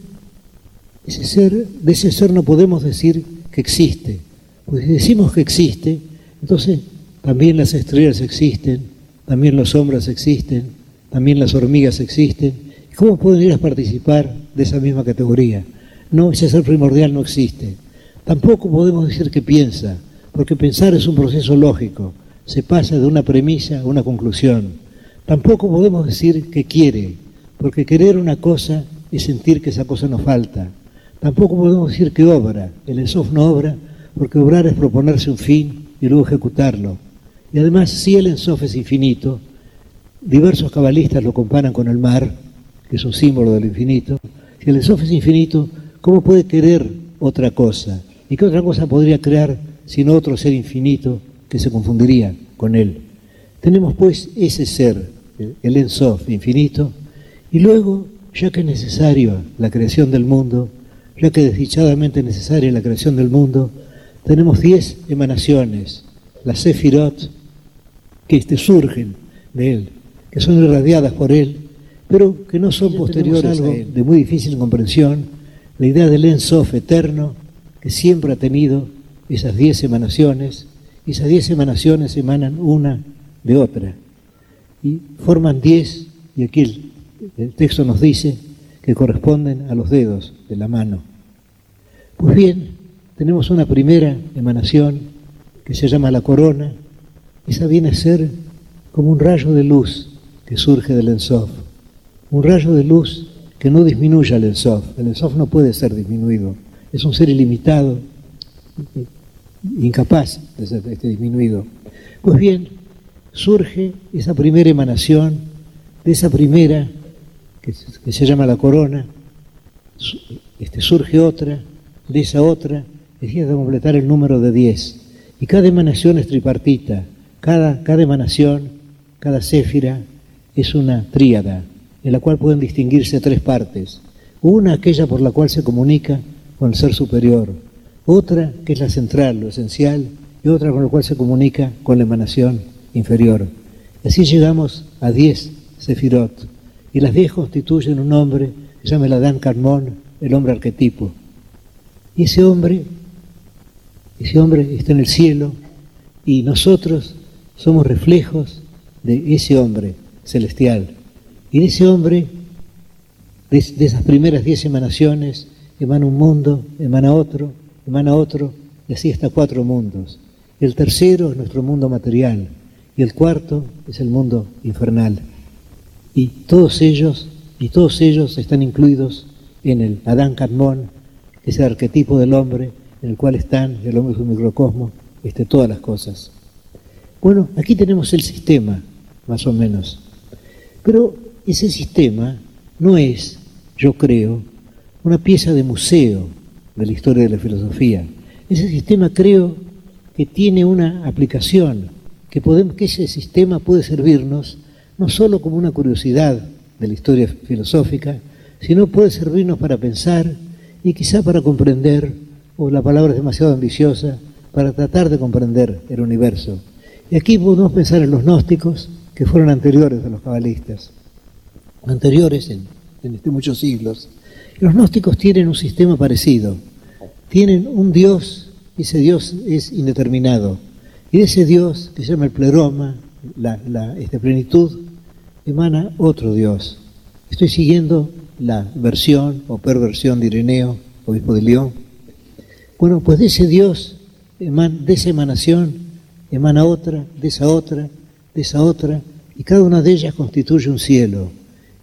ese ser, de ese ser no podemos decir que existe, pues si decimos que existe, entonces también las estrellas existen, también los hombres existen, también las hormigas existen, ¿Cómo podrías participar de esa misma categoría? No, ese ser primordial no existe. Tampoco podemos decir que piensa, porque pensar es un proceso lógico, se pasa de una premisa a una conclusión. Tampoco podemos decir que quiere, porque querer una cosa es sentir que esa cosa nos falta. Tampoco podemos decir que obra, el ESOF no obra, porque obrar es proponerse un fin y luego ejecutarlo. Y además, si el ENSOF es infinito, diversos cabalistas lo comparan con el mar, que es un símbolo del infinito, si el Ensof es infinito, ¿cómo puede querer otra cosa? ¿Y qué otra cosa podría crear sino otro ser infinito que se confundiría con él? Tenemos pues ese ser, el Ensof infinito, y luego, ya que es necesario la creación del mundo, ya que desdichadamente necesaria la creación del mundo, tenemos diez emanaciones, las Sefirot, que este surgen de él, que son irradiadas por él pero que no son posteriores a de muy difícil comprensión, la idea del Ensof eterno, que siempre ha tenido esas diez emanaciones, esas diez emanaciones emanan una de otra, y forman diez, y aquí el, el texto nos dice que corresponden a los dedos de la mano. Pues bien, tenemos una primera emanación que se llama la corona, esa viene a ser como un rayo de luz que surge del Ensof un rayo de luz que no disminuya el Ensof. El Ensof no puede ser disminuido. Es un ser ilimitado, incapaz de ser este disminuido. Pues bien, surge esa primera emanación, de esa primera, que, se llama la corona, este, surge otra, de esa otra, es de completar el número de diez. Y cada emanación es tripartita, cada, cada emanación, cada céfira es una tríada en la cual pueden distinguirse tres partes. Una, aquella por la cual se comunica con el ser superior. Otra, que es la central, lo esencial. Y otra con la cual se comunica con la emanación inferior. Así llegamos a diez sefirot. Y las diez constituyen un hombre que se llama el Adán Carmón, el hombre arquetipo. Y ese hombre, ese hombre está en el cielo y nosotros somos reflejos de ese hombre celestial. Y de ese hombre, de, de esas primeras diez emanaciones, emana un mundo, emana otro, emana otro, y así hasta cuatro mundos. El tercero es nuestro mundo material y el cuarto es el mundo infernal. Y todos ellos, y todos ellos están incluidos en el Adán Kadmon, que es el arquetipo del hombre, en el cual están, el hombre es un microcosmo, este, todas las cosas. Bueno, aquí tenemos el sistema, más o menos. Pero ese sistema no es, yo creo, una pieza de museo de la historia de la filosofía. Ese sistema creo que tiene una aplicación, que, podemos, que ese sistema puede servirnos no solo como una curiosidad de la historia filosófica, sino puede servirnos para pensar y quizá para comprender, o la palabra es demasiado ambiciosa, para tratar de comprender el universo. Y aquí podemos pensar en los gnósticos, que fueron anteriores a los cabalistas, anteriores en, en este muchos siglos. Los gnósticos tienen un sistema parecido. Tienen un Dios, y ese Dios es indeterminado. Y de ese Dios, que se llama el pleroma, la, la esta plenitud, emana otro Dios. Estoy siguiendo la versión o perversión de Ireneo, obispo de León. Bueno, pues de ese Dios, de esa emanación, emana otra, de esa otra, de esa otra, y cada una de ellas constituye un cielo.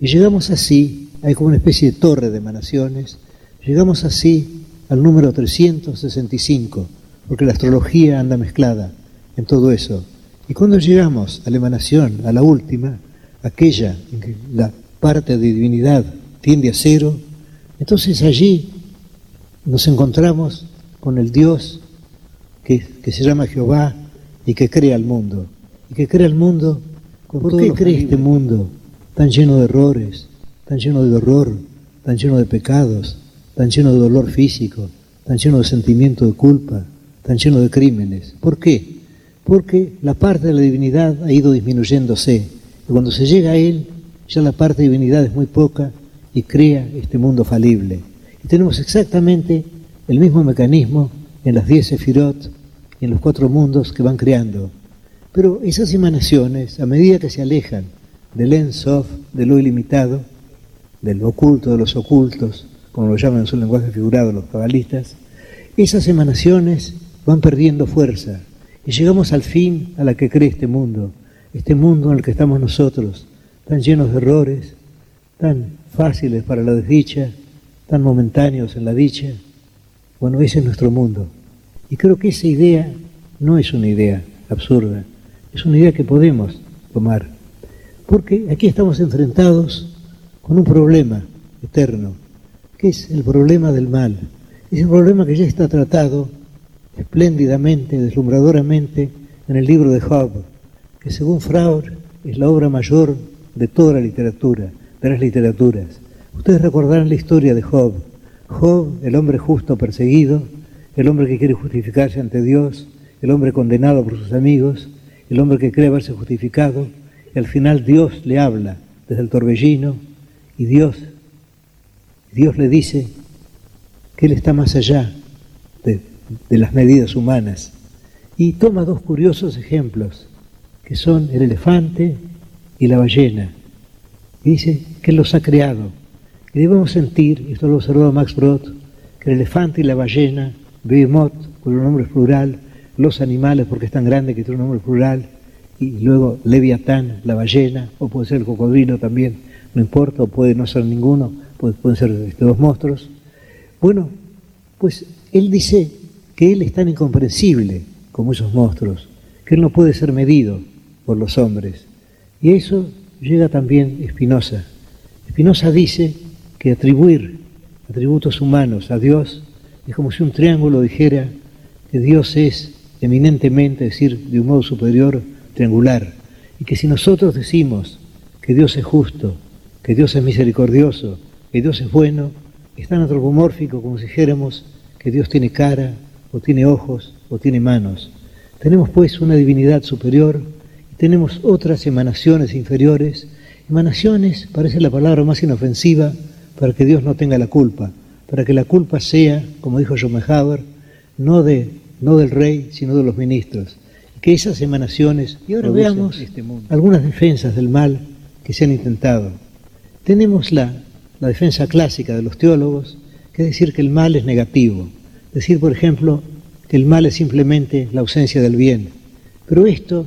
Y llegamos así, hay como una especie de torre de emanaciones, llegamos así al número 365, porque la astrología anda mezclada en todo eso. Y cuando llegamos a la emanación, a la última, aquella en que la parte de divinidad tiende a cero, entonces allí nos encontramos con el Dios que, que se llama Jehová y que crea el mundo. Y que crea el mundo, ¿por qué crea este mundo tan lleno de errores, tan lleno de horror, tan lleno de pecados, tan lleno de dolor físico, tan lleno de sentimiento de culpa, tan lleno de crímenes? ¿Por qué? Porque la parte de la divinidad ha ido disminuyéndose. Y cuando se llega a Él, ya la parte de divinidad es muy poca y crea este mundo falible. Y tenemos exactamente el mismo mecanismo en las diez sefirot y en los cuatro mundos que van creando. Pero esas emanaciones, a medida que se alejan del Ensof, de lo ilimitado, del oculto de los ocultos, como lo llaman en su lenguaje figurado los cabalistas, esas emanaciones van perdiendo fuerza y llegamos al fin a la que cree este mundo, este mundo en el que estamos nosotros, tan llenos de errores, tan fáciles para la desdicha, tan momentáneos en la dicha. Bueno, ese es nuestro mundo. Y creo que esa idea no es una idea absurda, es una idea que podemos tomar. Porque aquí estamos enfrentados con un problema eterno, que es el problema del mal. Es un problema que ya está tratado espléndidamente, deslumbradoramente en el libro de Job, que según Freud es la obra mayor de toda la literatura, de las literaturas. Ustedes recordarán la historia de Job. Job, el hombre justo perseguido, el hombre que quiere justificarse ante Dios, el hombre condenado por sus amigos, el hombre que cree haberse justificado, y al final Dios le habla desde el torbellino y Dios, Dios le dice que Él está más allá de, las medidas humanas. Y toma dos curiosos ejemplos, que son el elefante y la ballena. Y dice que Él los ha creado. Y debemos sentir, y esto lo observó Max Brod, que el elefante y la ballena, Behemoth, cuyo nombre plural, los animales, porque es tan grande que tiene un nombre plural, y luego Leviatán, la ballena, o puede ser el cocodrilo también, no importa, o puede no ser ninguno, pueden ser estos dos monstruos. Bueno, pues él dice que él es tan incomprensible como esos monstruos, que él no puede ser medido por los hombres. Y eso llega también Spinoza. Spinoza dice que atribuir atributos humanos a Dios es como si un triángulo dijera que Dios es eminentemente, es decir, de un modo superior, triangular. Y que si nosotros decimos que Dios es justo, que Dios es misericordioso, que Dios es bueno, es tan antropomórfico como si dijéramos que Dios tiene cara, o tiene ojos, o tiene manos. Tenemos pues una divinidad superior y tenemos otras emanaciones inferiores. Emanaciones parece la palabra más inofensiva para que Dios no tenga la culpa, para que la culpa sea, como dijo Schopenhauer, no, de, no del rey, sino de los ministros que esas emanaciones... Y ahora veamos algunas defensas del mal que se han intentado. Tenemos la, defensa clásica de los teólogos, que es decir que el mal es negativo. Decir, por ejemplo, que el mal es simplemente la ausencia del bien. Pero esto,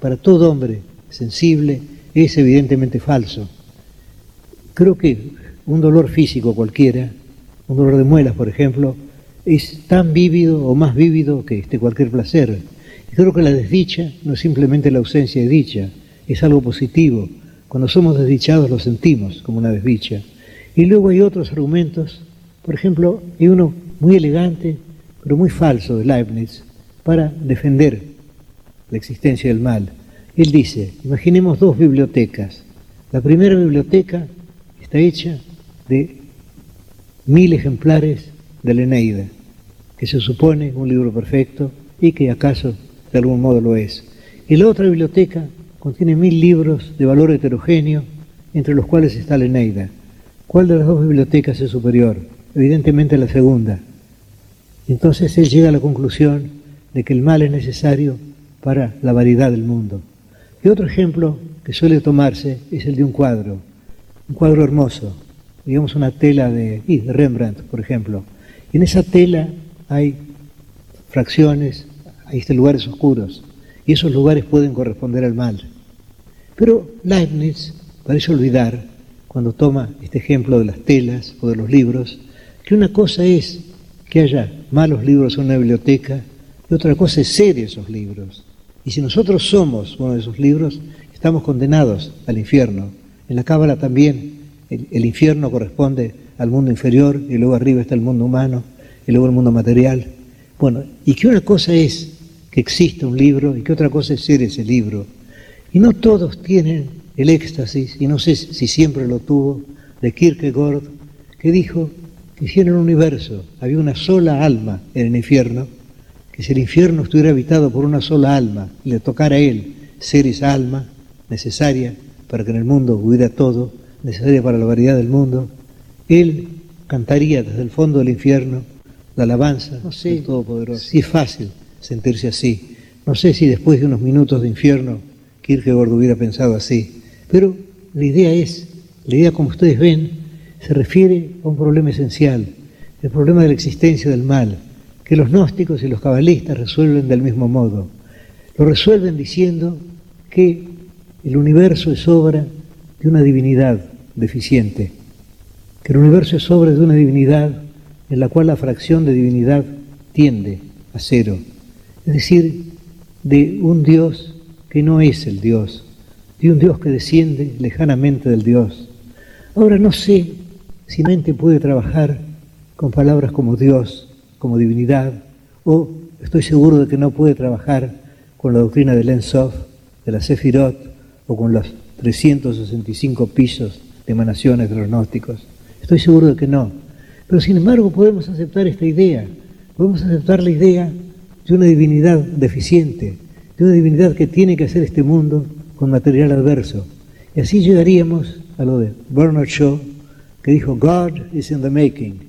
para todo hombre sensible, es evidentemente falso. Creo que un dolor físico cualquiera, un dolor de muelas, por ejemplo, es tan vívido o más vívido que este cualquier placer. Creo que la desdicha no es simplemente la ausencia de dicha, es algo positivo. Cuando somos desdichados lo sentimos como una desdicha. Y luego hay otros argumentos, por ejemplo, hay uno muy elegante, pero muy falso de Leibniz, para defender la existencia del mal. Él dice, imaginemos dos bibliotecas. La primera biblioteca está hecha de mil ejemplares de la Eneida, que se supone un libro perfecto y que acaso de algún modo lo es. Y la otra biblioteca contiene mil libros de valor heterogéneo, entre los cuales está la Eneida. ¿Cuál de las dos bibliotecas es superior? Evidentemente la segunda. Entonces él llega a la conclusión de que el mal es necesario para la variedad del mundo. Y otro ejemplo que suele tomarse es el de un cuadro, un cuadro hermoso, digamos una tela de, Rembrandt, por ejemplo. Y en esa tela hay fracciones, hay este lugares oscuros, y esos lugares pueden corresponder al mal. Pero Leibniz parece olvidar, cuando toma este ejemplo de las telas o de los libros, que una cosa es que haya malos libros en una biblioteca y otra cosa es ser esos libros. Y si nosotros somos uno de esos libros, estamos condenados al infierno. En la Cábala también el, infierno corresponde al mundo inferior y luego arriba está el mundo humano y luego el mundo material. Bueno, y que una cosa es que exista un libro y que otra cosa es ser ese libro. Y no todos tienen el éxtasis, y no sé si siempre lo tuvo, de Kierkegaard, que dijo que si en el universo había una sola alma en el infierno, que si el infierno estuviera habitado por una sola alma y le tocara a él ser esa alma necesaria para que en el mundo hubiera todo, necesaria para la variedad del mundo, él cantaría desde el fondo del infierno la alabanza no sé, del Todopoderoso. Si es fácil sentirse así. No sé si después de unos minutos de infierno Kierkegaard hubiera pensado así. Pero la idea es, la idea como ustedes ven, se refiere a un problema esencial, el problema de la existencia del mal, que los gnósticos y los cabalistas resuelven del mismo modo. Lo resuelven diciendo que el universo es obra de una divinidad deficiente, que el universo es obra de una divinidad en la cual la fracción de divinidad tiende a cero, es decir, de un Dios que no es el Dios, de un Dios que desciende lejanamente del Dios. Ahora no sé si mente puede trabajar con palabras como Dios, como divinidad, o estoy seguro de que no puede trabajar con la doctrina del Ensof, de la Sefirot, o con los 365 pisos de emanaciones de los gnósticos. Estoy seguro de que no. Pero sin embargo podemos aceptar esta idea, podemos aceptar la idea de una divinidad deficiente, de una divinidad que tiene que hacer este mundo con material adverso. Y así llegaríamos a lo de Bernard Shaw, que dijo, God is in the making,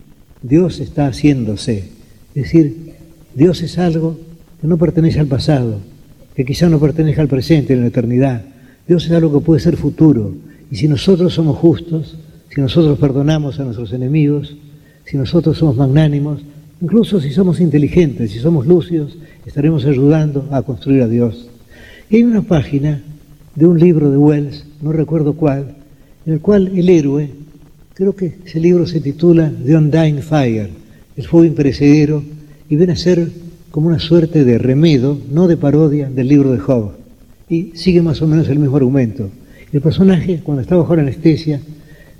Dios está haciéndose. Es decir, Dios es algo que no pertenece al pasado, que quizá no pertenece al presente, en la eternidad, Dios es algo que puede ser futuro. Y si nosotros somos justos, si nosotros perdonamos a nuestros enemigos, si nosotros somos magnánimos, incluso si somos inteligentes, si somos lucios, estaremos ayudando a construir a Dios. Y hay una página de un libro de Wells, no recuerdo cuál, en el cual el héroe, creo que ese libro se titula The Undying Fire, el fuego imperecedero, y viene a ser como una suerte de remedo, no de parodia, del libro de Job y sigue más o menos el mismo argumento. El personaje, cuando está bajo la anestesia,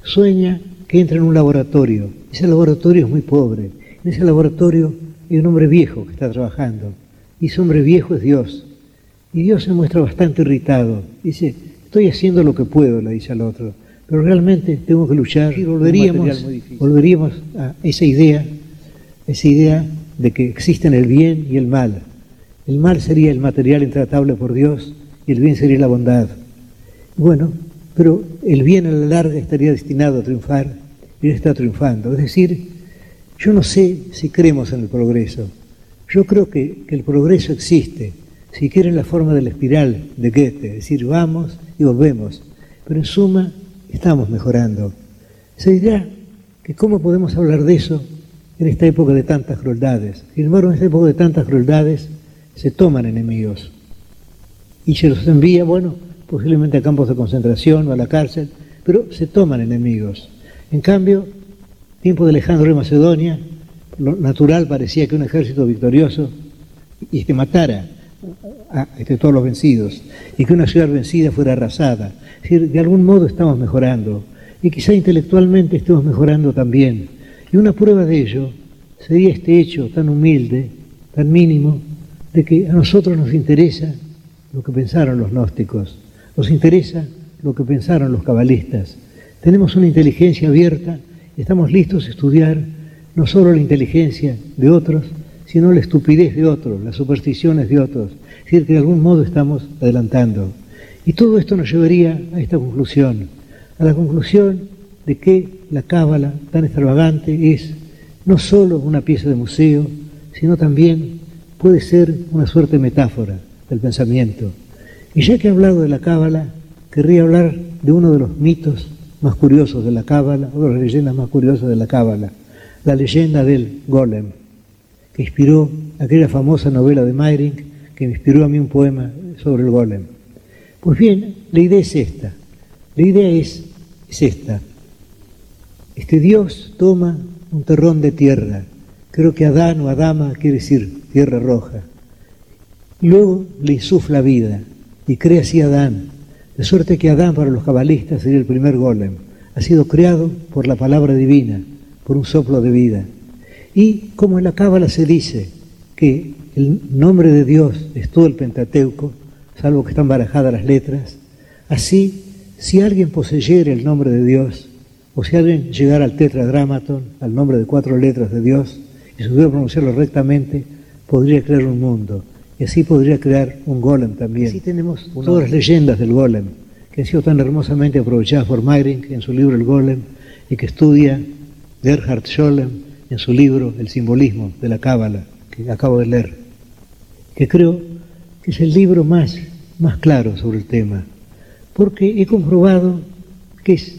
sueña que entra en un laboratorio. Ese laboratorio es muy pobre. En ese laboratorio hay un hombre viejo que está trabajando. Y ese hombre viejo es Dios. Y Dios se muestra bastante irritado. Dice, estoy haciendo lo que puedo, le dice al otro. Pero realmente tengo que luchar. Y volveríamos, volveríamos a esa idea, esa idea de que existen el bien y el mal. El mal sería el material intratable por Dios y el bien sería la bondad. Bueno, pero el bien a la larga estaría destinado a triunfar y él está triunfando. Es decir, yo no sé si creemos en el progreso. Yo creo que, el progreso existe, si quieren la forma de la espiral de Goethe, es decir, vamos y volvemos, pero en suma estamos mejorando. Se dirá que cómo podemos hablar de eso en esta época de tantas crueldades. Sin embargo, en esta época de tantas crueldades se toman enemigos y se los envía, bueno, posiblemente a campos de concentración o a la cárcel, pero se toman enemigos. En cambio, tiempo de Alejandro de Macedonia, lo natural parecía que un ejército victorioso y que matara a, este, todos los vencidos y que una ciudad vencida fuera arrasada. Es decir, de algún modo estamos mejorando y quizá intelectualmente estemos mejorando también. Y una prueba de ello sería este hecho tan humilde, tan mínimo, de que a nosotros nos interesa lo que pensaron los gnósticos, nos interesa lo que pensaron los cabalistas. Tenemos una inteligencia abierta, estamos listos a estudiar no solo la inteligencia de otros, sino la estupidez de otros, las supersticiones de otros. Es decir, que de algún modo estamos adelantando. Y todo esto nos llevaría a esta conclusión, a la conclusión de que la cábala tan extravagante es no solo una pieza de museo, sino también puede ser una suerte de metáfora del pensamiento. Y ya que he hablado de la cábala, querría hablar de uno de los mitos más curiosos de la cábala, o de las leyendas más curiosas de la cábala, la leyenda del golem que inspiró aquella famosa novela de Meyring, que me inspiró a mí un poema sobre el golem. Pues bien, la idea es esta. La idea es, es esta. Este Dios toma un terrón de tierra, creo que Adán o Adama quiere decir tierra roja, luego le insufla vida y crea así Adán, de suerte que Adán para los cabalistas sería el primer golem, ha sido creado por la palabra divina, por un soplo de vida. Y como en la Cábala se dice que el nombre de Dios es todo el Pentateuco, salvo que están barajadas las letras, así, si alguien poseyera el nombre de Dios, o si alguien llegara al tetradramaton, al nombre de cuatro letras de Dios, y supiera pronunciarlo rectamente, podría crear un mundo. Y así podría crear un golem también. Así tenemos todas las leyendas del golem, que han sido tan hermosamente aprovechadas por Meyring en su libro El golem, y que estudia Gerhard Scholem en su libro El simbolismo de la Cábala, que acabo de leer, que creo que es el libro más, más claro sobre el tema, porque he comprobado que es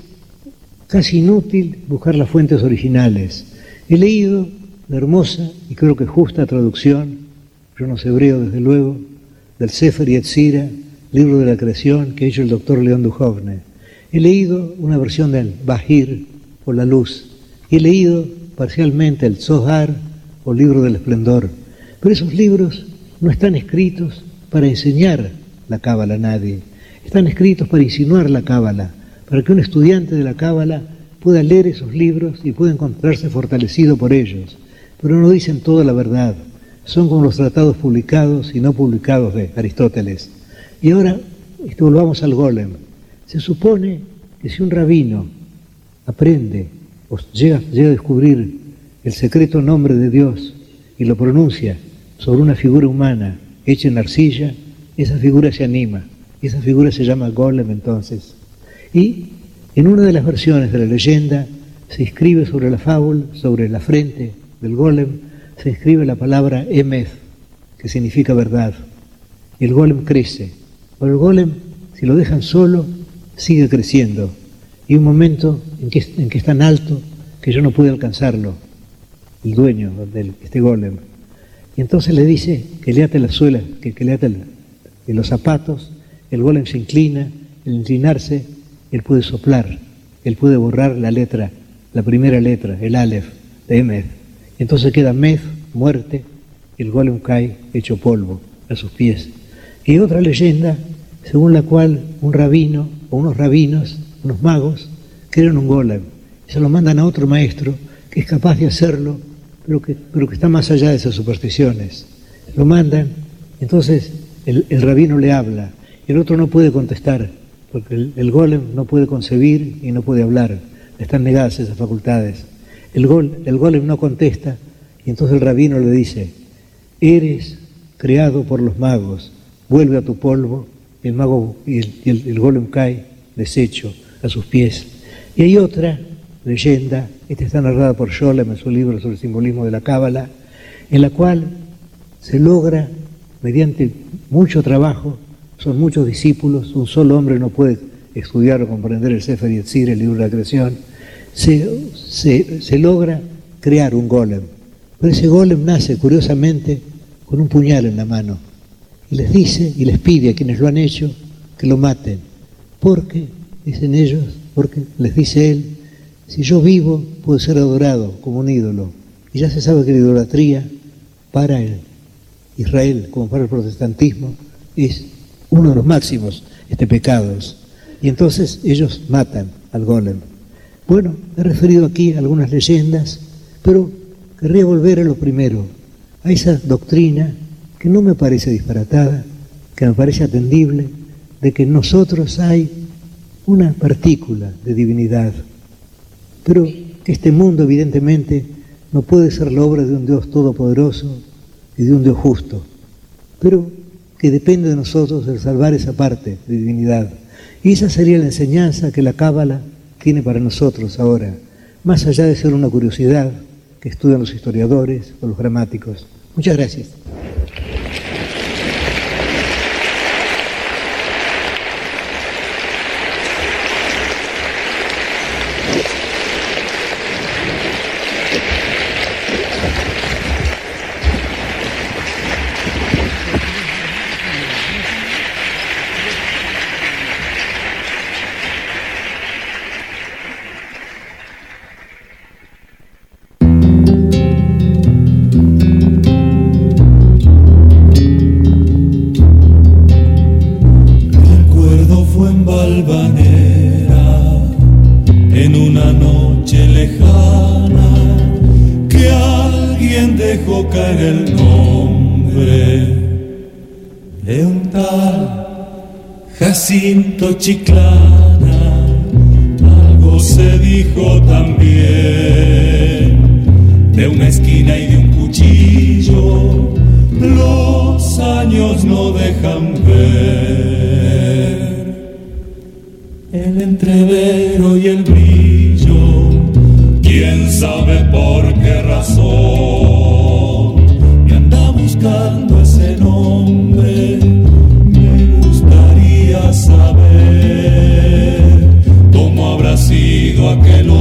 casi inútil buscar las fuentes originales. He leído la hermosa y creo que justa traducción, yo no sé hebreo desde luego, del Sefer Yetzira, libro de la creación que hecho el doctor León Duhovne. He leído una versión del Bahir o la luz. He leído parcialmente el Zohar o libro del esplendor, pero esos libros no están escritos para enseñar la cábala a nadie, están escritos para insinuar la cábala, para que un estudiante de la cábala pueda leer esos libros y pueda encontrarse fortalecido por ellos, pero no dicen toda la verdad, son como los tratados publicados y no publicados de Aristóteles. Y ahora volvamos al golem. Se supone que si un rabino aprende llega, llega a descubrir el secreto nombre de Dios y lo pronuncia sobre una figura humana hecha en arcilla, esa figura se anima. Esa figura se llama Golem entonces. Y en una de las versiones de la leyenda se escribe sobre la fábula, sobre la frente del Golem, se escribe la palabra Emeth, que significa verdad. Y el Golem crece. Pero el Golem, si lo dejan solo, sigue creciendo y un momento en que, es tan alto que yo no pude alcanzarlo, el dueño de este golem. Y entonces le dice que le ate la suela, que, le ate en los zapatos, el golem se inclina, al inclinarse, él puede soplar, él puede borrar la letra, la primera letra, el Aleph de Emed. Entonces queda Med, muerte, el golem cae hecho polvo a sus pies. Y otra leyenda, según la cual un rabino o unos rabinos unos magos, crean un golem. Y se lo mandan a otro maestro que es capaz de hacerlo, pero que, pero que está más allá de esas supersticiones. Lo mandan, entonces el, rabino le habla, y el otro no puede contestar, porque el, golem no puede concebir y no puede hablar, están negadas esas facultades. El, gol, el golem no contesta, y entonces el rabino le dice, eres creado por los magos, vuelve a tu polvo, el mago y el, el, golem cae deshecho a sus pies. Y hay otra leyenda, esta está narrada por Scholem en su libro sobre el simbolismo de la Cábala, en la cual se logra mediante mucho trabajo, son muchos discípulos, un solo hombre no puede estudiar o comprender el Sefer Yetzir, el libro de la creación, se, se, se logra crear un golem. Pero ese golem nace, curiosamente, con un puñal en la mano. Y les dice y les pide a quienes lo han hecho que lo maten. Porque, dicen ellos, porque les dice él, si yo vivo, puedo ser adorado como un ídolo. Y ya se sabe que la idolatría para el Israel, como para el protestantismo, es uno de los máximos este, pecados. Y entonces ellos matan al golem. Bueno, he referido aquí algunas leyendas, pero querría volver a lo primero, a esa doctrina que no me parece disparatada, que me parece atendible, de que en nosotros hay una partícula de divinidad, pero que este mundo evidentemente no puede ser la obra de un Dios todopoderoso y de un Dios justo, pero que depende de nosotros el salvar esa parte de divinidad. Y esa sería la enseñanza que la Cábala tiene para nosotros ahora, más allá de ser una curiosidad que estudian los historiadores o los gramáticos. Muchas gracias. El entrevero y el brillo. Quién sabe por qué razón me anda buscando ese nombre. Me gustaría saber cómo habrá sido aquel hombre.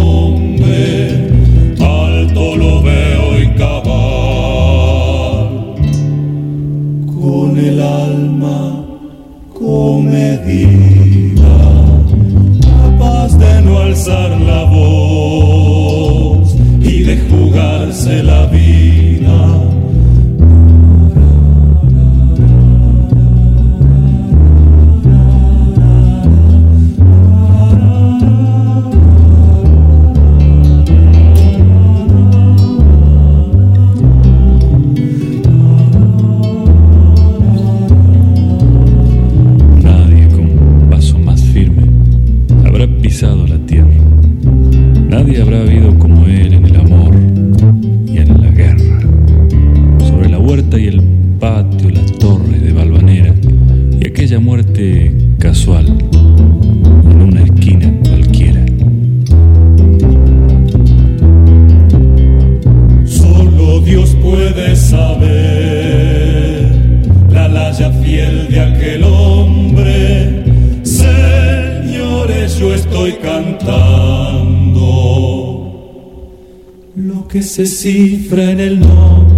Se cifra en el nombre.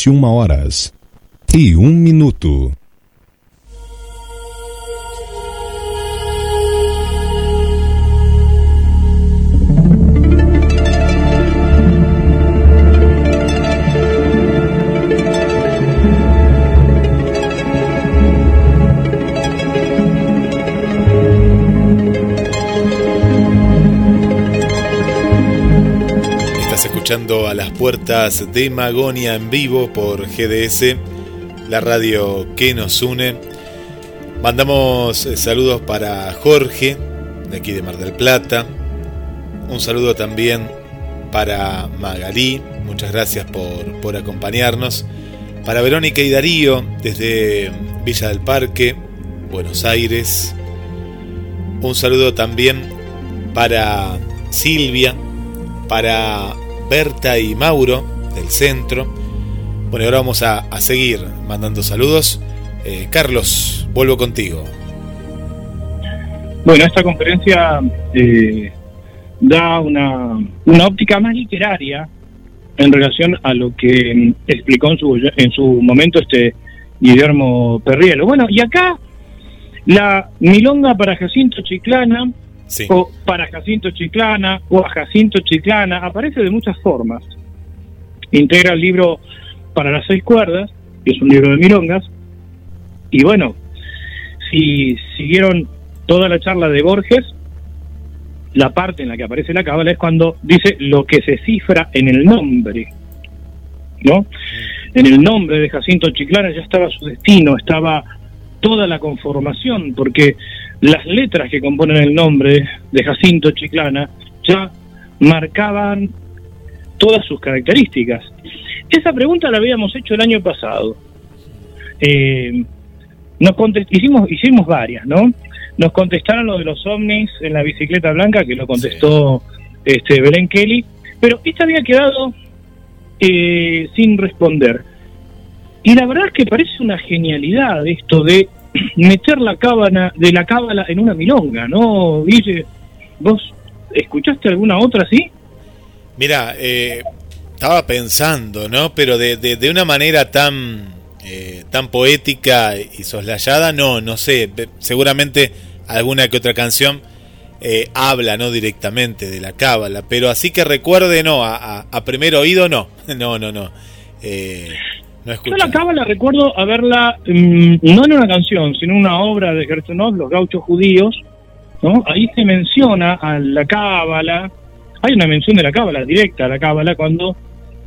21 horas e 1 minuto. Escuchando a las puertas de Magonia en vivo por GDS, la radio que nos une. Mandamos eh, saludos para Jorge, de aquí de Mar del Plata. Un saludo también para Magalí, muchas gracias por, por acompañarnos. Para Verónica y Darío, desde Villa del Parque, Buenos Aires. Un saludo también para Silvia, para Berta y Mauro del centro. Bueno, ahora vamos a, seguir mandando saludos. Eh, Carlos, vuelvo contigo. Bueno, esta conferencia eh, da una, una óptica más literaria en relación a lo que explicó en su, en su momento este Guillermo Perrielo. Bueno, y acá la milonga para Jacinto Chiclana o para Jacinto Chiclana o a Jacinto Chiclana, aparece de muchas formas. Integra el libro para las seis cuerdas, que es un libro de milongas, y bueno, si siguieron toda la charla de Borges, la parte en la que aparece la cábala es cuando dice lo que se cifra en el nombre, ¿no? En el nombre de Jacinto Chiclana ya estaba su destino, estaba toda la conformación, porque las letras que componen el nombre de Jacinto Chiclana ya marcaban todas sus características. Esa pregunta la habíamos hecho el año pasado. Eh, nos hicimos, hicimos varias, ¿no? Nos contestaron lo de los ovnis en la bicicleta blanca, que lo contestó este Belén Kelly, pero esta había quedado eh, sin responder. Y la verdad es que parece una genialidad esto de meter la cábala de la cábala en una milonga, ¿no, Guille? ¿Vos escuchaste alguna otra así? Mira, eh, estaba pensando, ¿no? Pero de, de, una manera tan, eh, tan poética y soslayada, no, no sé. Seguramente alguna que otra canción eh, habla, ¿no? Directamente de la cábala. Pero así que recuerde, no, a, a, primer oído, no. No, no, no. Eh, yo la cábala recuerdo haberla, mm, no en una canción, sino en una obra de Gershonov, Los gauchos judíos, ¿no? Ahí se menciona a la cábala, hay una mención de la cábala, directa a la cábala, cuando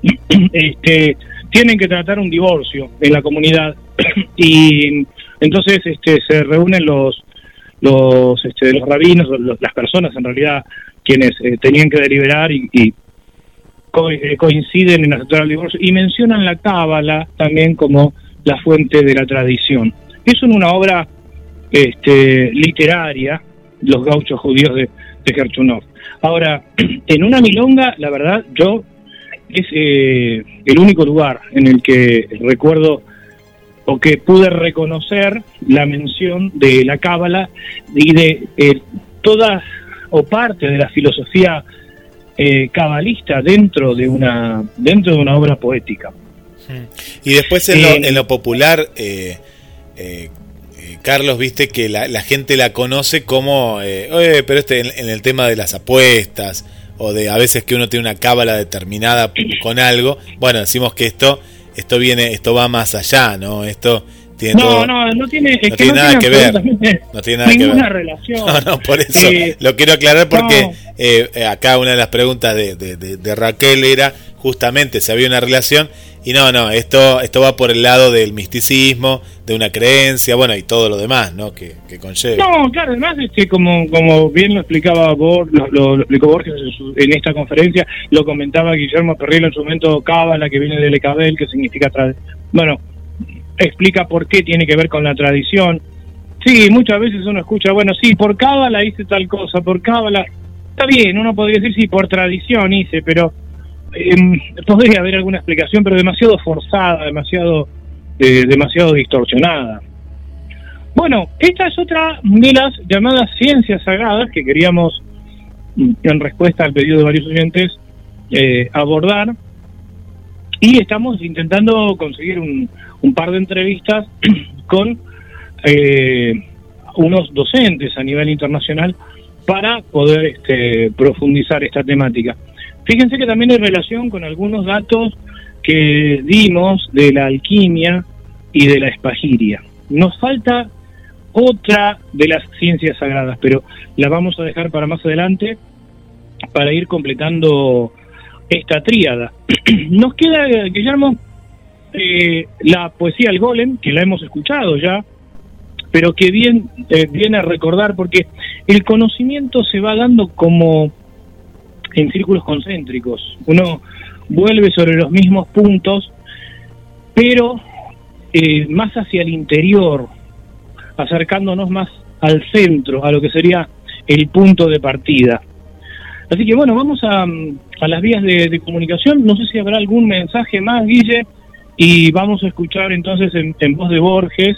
este, tienen que tratar un divorcio en la comunidad. Y entonces este, se reúnen los los este, los rabinos, las personas en realidad quienes eh, tenían que deliberar y, y eh, coinciden en aceptar el divorcio y mencionan la cábala también como la fuente de la tradición. Es una obra este, literaria, Los gauchos judíos de, de Ahora, en una milonga, la verdad, yo es eh, el único lugar en el que recuerdo o que pude reconocer la mención de la cábala y de eh, toda o parte de la filosofía eh, cabalista dentro de una dentro de una obra poética. Y después en, lo, eh, en lo, popular, eh, Carlos, viste que la, gente la conoce como, oye, pero este en, el tema de las apuestas o de a veces que uno tiene una cábala determinada con algo. Bueno, decimos que esto esto viene, esto va más allá, ¿no? Esto no, no, no tiene, nada que ver. No tiene nada que ver. relación. No, no, por eso eh, lo quiero aclarar porque eh, eh, acá una de las preguntas de, de, Raquel era justamente si había una relación y no, no, esto esto va por el lado del misticismo, de una creencia, bueno, y todo lo demás, ¿no? Que, que conlleva. No, claro, además, este, como, como bien lo explicaba Borges, lo, explicó Borges en, esta conferencia, lo comentaba Guillermo Perrillo en su momento, Cábala, que viene del Ecabel, que significa... Bueno, explica por qué tiene que ver con la tradición. Sí, muchas veces uno escucha, bueno, sí, por cábala hice tal cosa, por cábala. Está bien, uno podría decir, sí, por tradición hice, pero em, podría haber alguna explicación, pero demasiado forzada, demasiado, eh, demasiado distorsionada. Bueno, esta es otra de las llamadas ciencias sagradas que queríamos, mm, en respuesta al pedido de varios oyentes, eh, abordar. Y estamos intentando conseguir un, un par de entrevistas con eh, unos docentes a nivel internacional para poder este, profundizar esta temática. Fíjense que también hay relación con algunos datos que dimos de la alquimia y de la espagiria. Nos falta otra de las ciencias sagradas, pero la vamos a dejar para más adelante para ir completando esta tríada. Nos queda, Guillermo, eh, la poesía El Golem, que la hemos escuchado ya, pero que bien eh, viene a recordar porque el conocimiento se va dando como en círculos concéntricos. Uno vuelve sobre los mismos puntos, pero eh, más hacia el interior, acercándonos más al centro, a lo que sería el punto de partida. Así que bueno, vamos a, a las vías de, de, comunicación. No sé si habrá algún mensaje más, Guille, y vamos a escuchar entonces en, voz de Borges,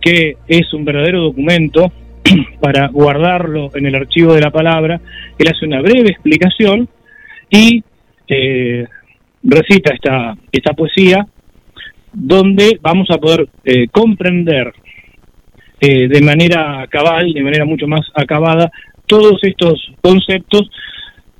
que es un verdadero documento para guardarlo en el archivo de la palabra. Él hace una breve explicación y eh, recita esta, esta poesía donde vamos a poder eh, comprender eh, de manera cabal, de manera mucho más acabada, todos estos conceptos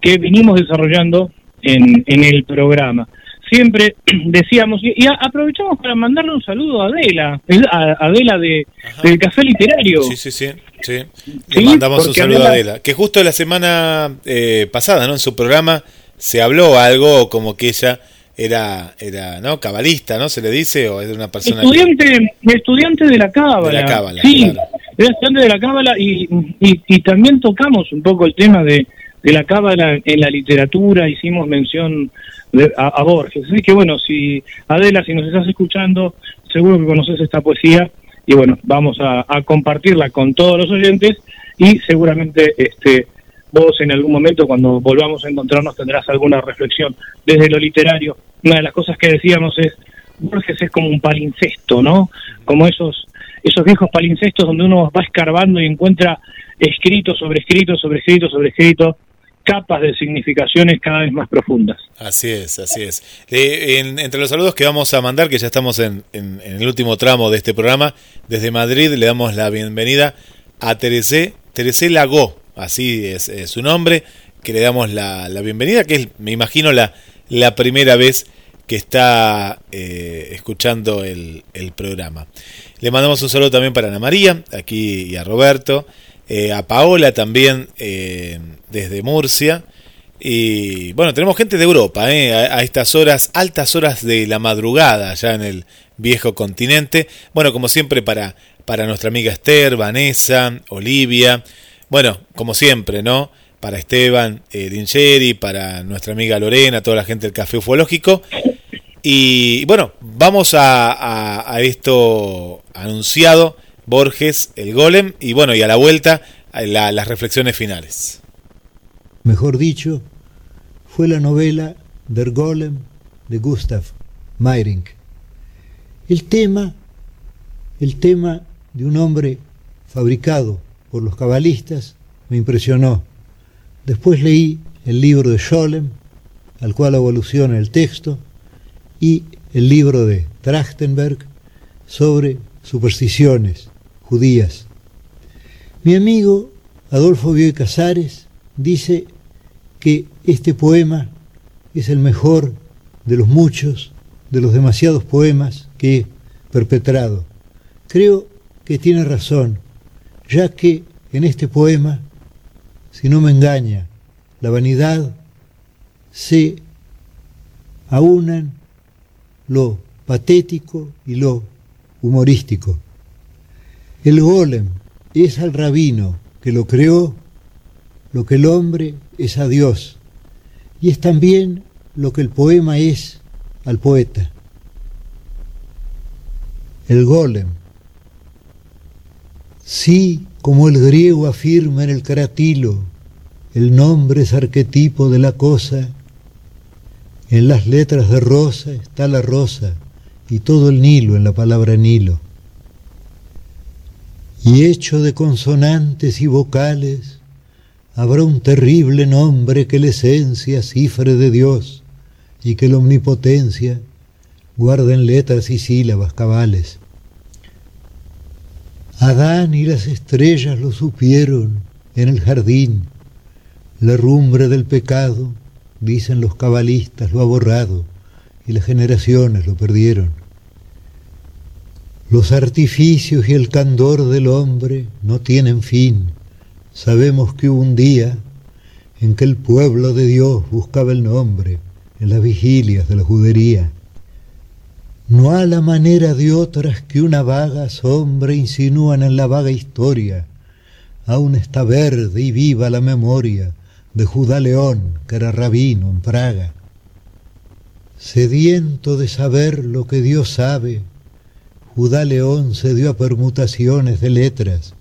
que vinimos desarrollando en, en el programa. Siempre decíamos, y, y aprovechamos para mandarle un saludo a Adela, a Adela de, del Café Literario. Sí, sí, sí. sí. Le ¿Sí? mandamos un saludo Adela... a Adela. Que justo la semana eh, pasada, ¿no? En su programa se habló algo como que ella era era no cabalista no se le dice o es una persona estudiante que... estudiante de la cábala de la cábala sí claro. era estudiante de la cábala y, y, y, también tocamos un poco el tema de, de la cábala en la literatura hicimos mención de, a, Borges así que bueno si Adela si nos estás escuchando seguro que conoces esta poesía y bueno vamos a, a compartirla con todos los oyentes y seguramente este vos en algún momento cuando volvamos a encontrarnos tendrás alguna reflexión desde lo literario. Una de las cosas que decíamos es, Borges es como un palincesto, ¿no? Como esos, esos viejos palincestos donde uno va escarbando y encuentra escrito sobre escrito, sobre escrito, sobre escrito, capas de significaciones cada vez más profundas. Así es, así es. Eh, en, entre los saludos que vamos a mandar, que ya estamos en, el último tramo de este programa, desde Madrid le damos la bienvenida a Teresé, Teresé Lagó, así es, su nombre, que le damos la, la, bienvenida, que es, me imagino, la, la primera vez que está eh, escuchando el, el, programa. Le mandamos un saludo también para Ana María, aquí y a Roberto, eh, a Paola también desde Murcia. Y bueno, tenemos gente de Europa, a, a estas horas, altas horas de la madrugada, ya en el viejo continente. Bueno, como siempre, para, para nuestra amiga Esther, Vanessa, Olivia, bueno, como siempre, ¿no? Para Esteban eh, Dingeri, para nuestra amiga Lorena, toda la gente del Café Ufológico. Y bueno, vamos a, a, a esto anunciado, Borges, el golem, y bueno, y a la vuelta, la, las reflexiones finales. Mejor dicho, fue la novela Der Golem de Gustav Meyrink. El tema, el tema de un hombre fabricado por los cabalistas me impresionó. Después leí el libro de Scholem, al cual evoluciona el texto, y el libro de Trachtenberg sobre supersticiones judías. Mi amigo Adolfo Bioy Casares dice que este poema es el mejor de los muchos, de los demasiados poemas que he perpetrado. Creo que tiene razón ya que en este poema, si no me engaña, la vanidad se aunan lo patético y lo humorístico. El golem es al rabino que lo creó lo que el hombre es a Dios y es también lo que el poema es al poeta. El golem Sí, como el griego afirma en el caratilo, el nombre es arquetipo de la cosa. En las letras de rosa está la rosa y todo el Nilo en la palabra Nilo. Y hecho de consonantes y vocales, habrá un terrible nombre que la esencia cifre de Dios y que la omnipotencia guarda en letras y sílabas cabales. Adán y las estrellas lo supieron en el jardín. La rumbre del pecado, dicen los cabalistas, lo ha borrado y las generaciones lo perdieron. Los artificios y el candor del hombre no tienen fin. Sabemos que hubo un día en que el pueblo de Dios buscaba el nombre en las vigilias de la judería. No a la manera de otras que una vaga sombra insinúan en la vaga historia, aún está verde y viva la memoria de Judá León, que era rabino en Praga. Sediento de saber lo que Dios sabe, Judá León se dio a permutaciones de letras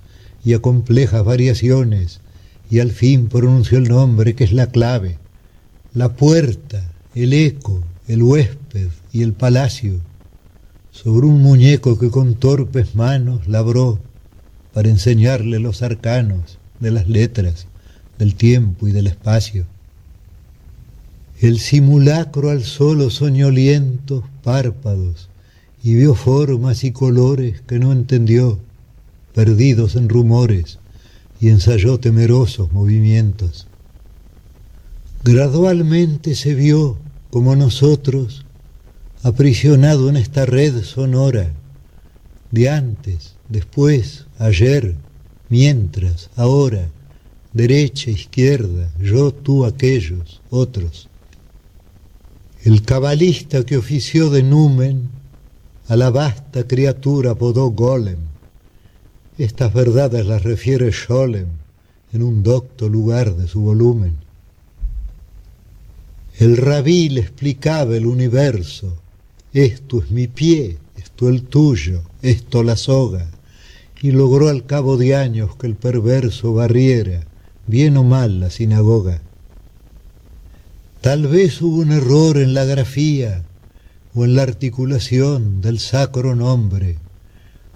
y a complejas variaciones, y al fin pronunció el nombre que es la clave, la puerta, el eco, el huésped y el palacio, sobre un muñeco que con torpes manos labró para enseñarle los arcanos de las letras, del tiempo y del espacio. El simulacro alzó los soñolientos párpados y vio formas y colores que no entendió, perdidos en rumores, y ensayó temerosos movimientos. Gradualmente se vio, como nosotros, aprisionado en esta red sonora, de antes, después, ayer, mientras, ahora, derecha, izquierda, yo, tú, aquellos, otros. El cabalista que ofició de numen a la vasta criatura apodó golem. Estas verdades las refiere Scholem en un docto lugar de su volumen. El rabí le explicaba el universo, esto es mi pie, esto el tuyo, esto la soga, y logró al cabo de años que el perverso barriera, bien o mal, la sinagoga. Tal vez hubo un error en la grafía o en la articulación del sacro nombre.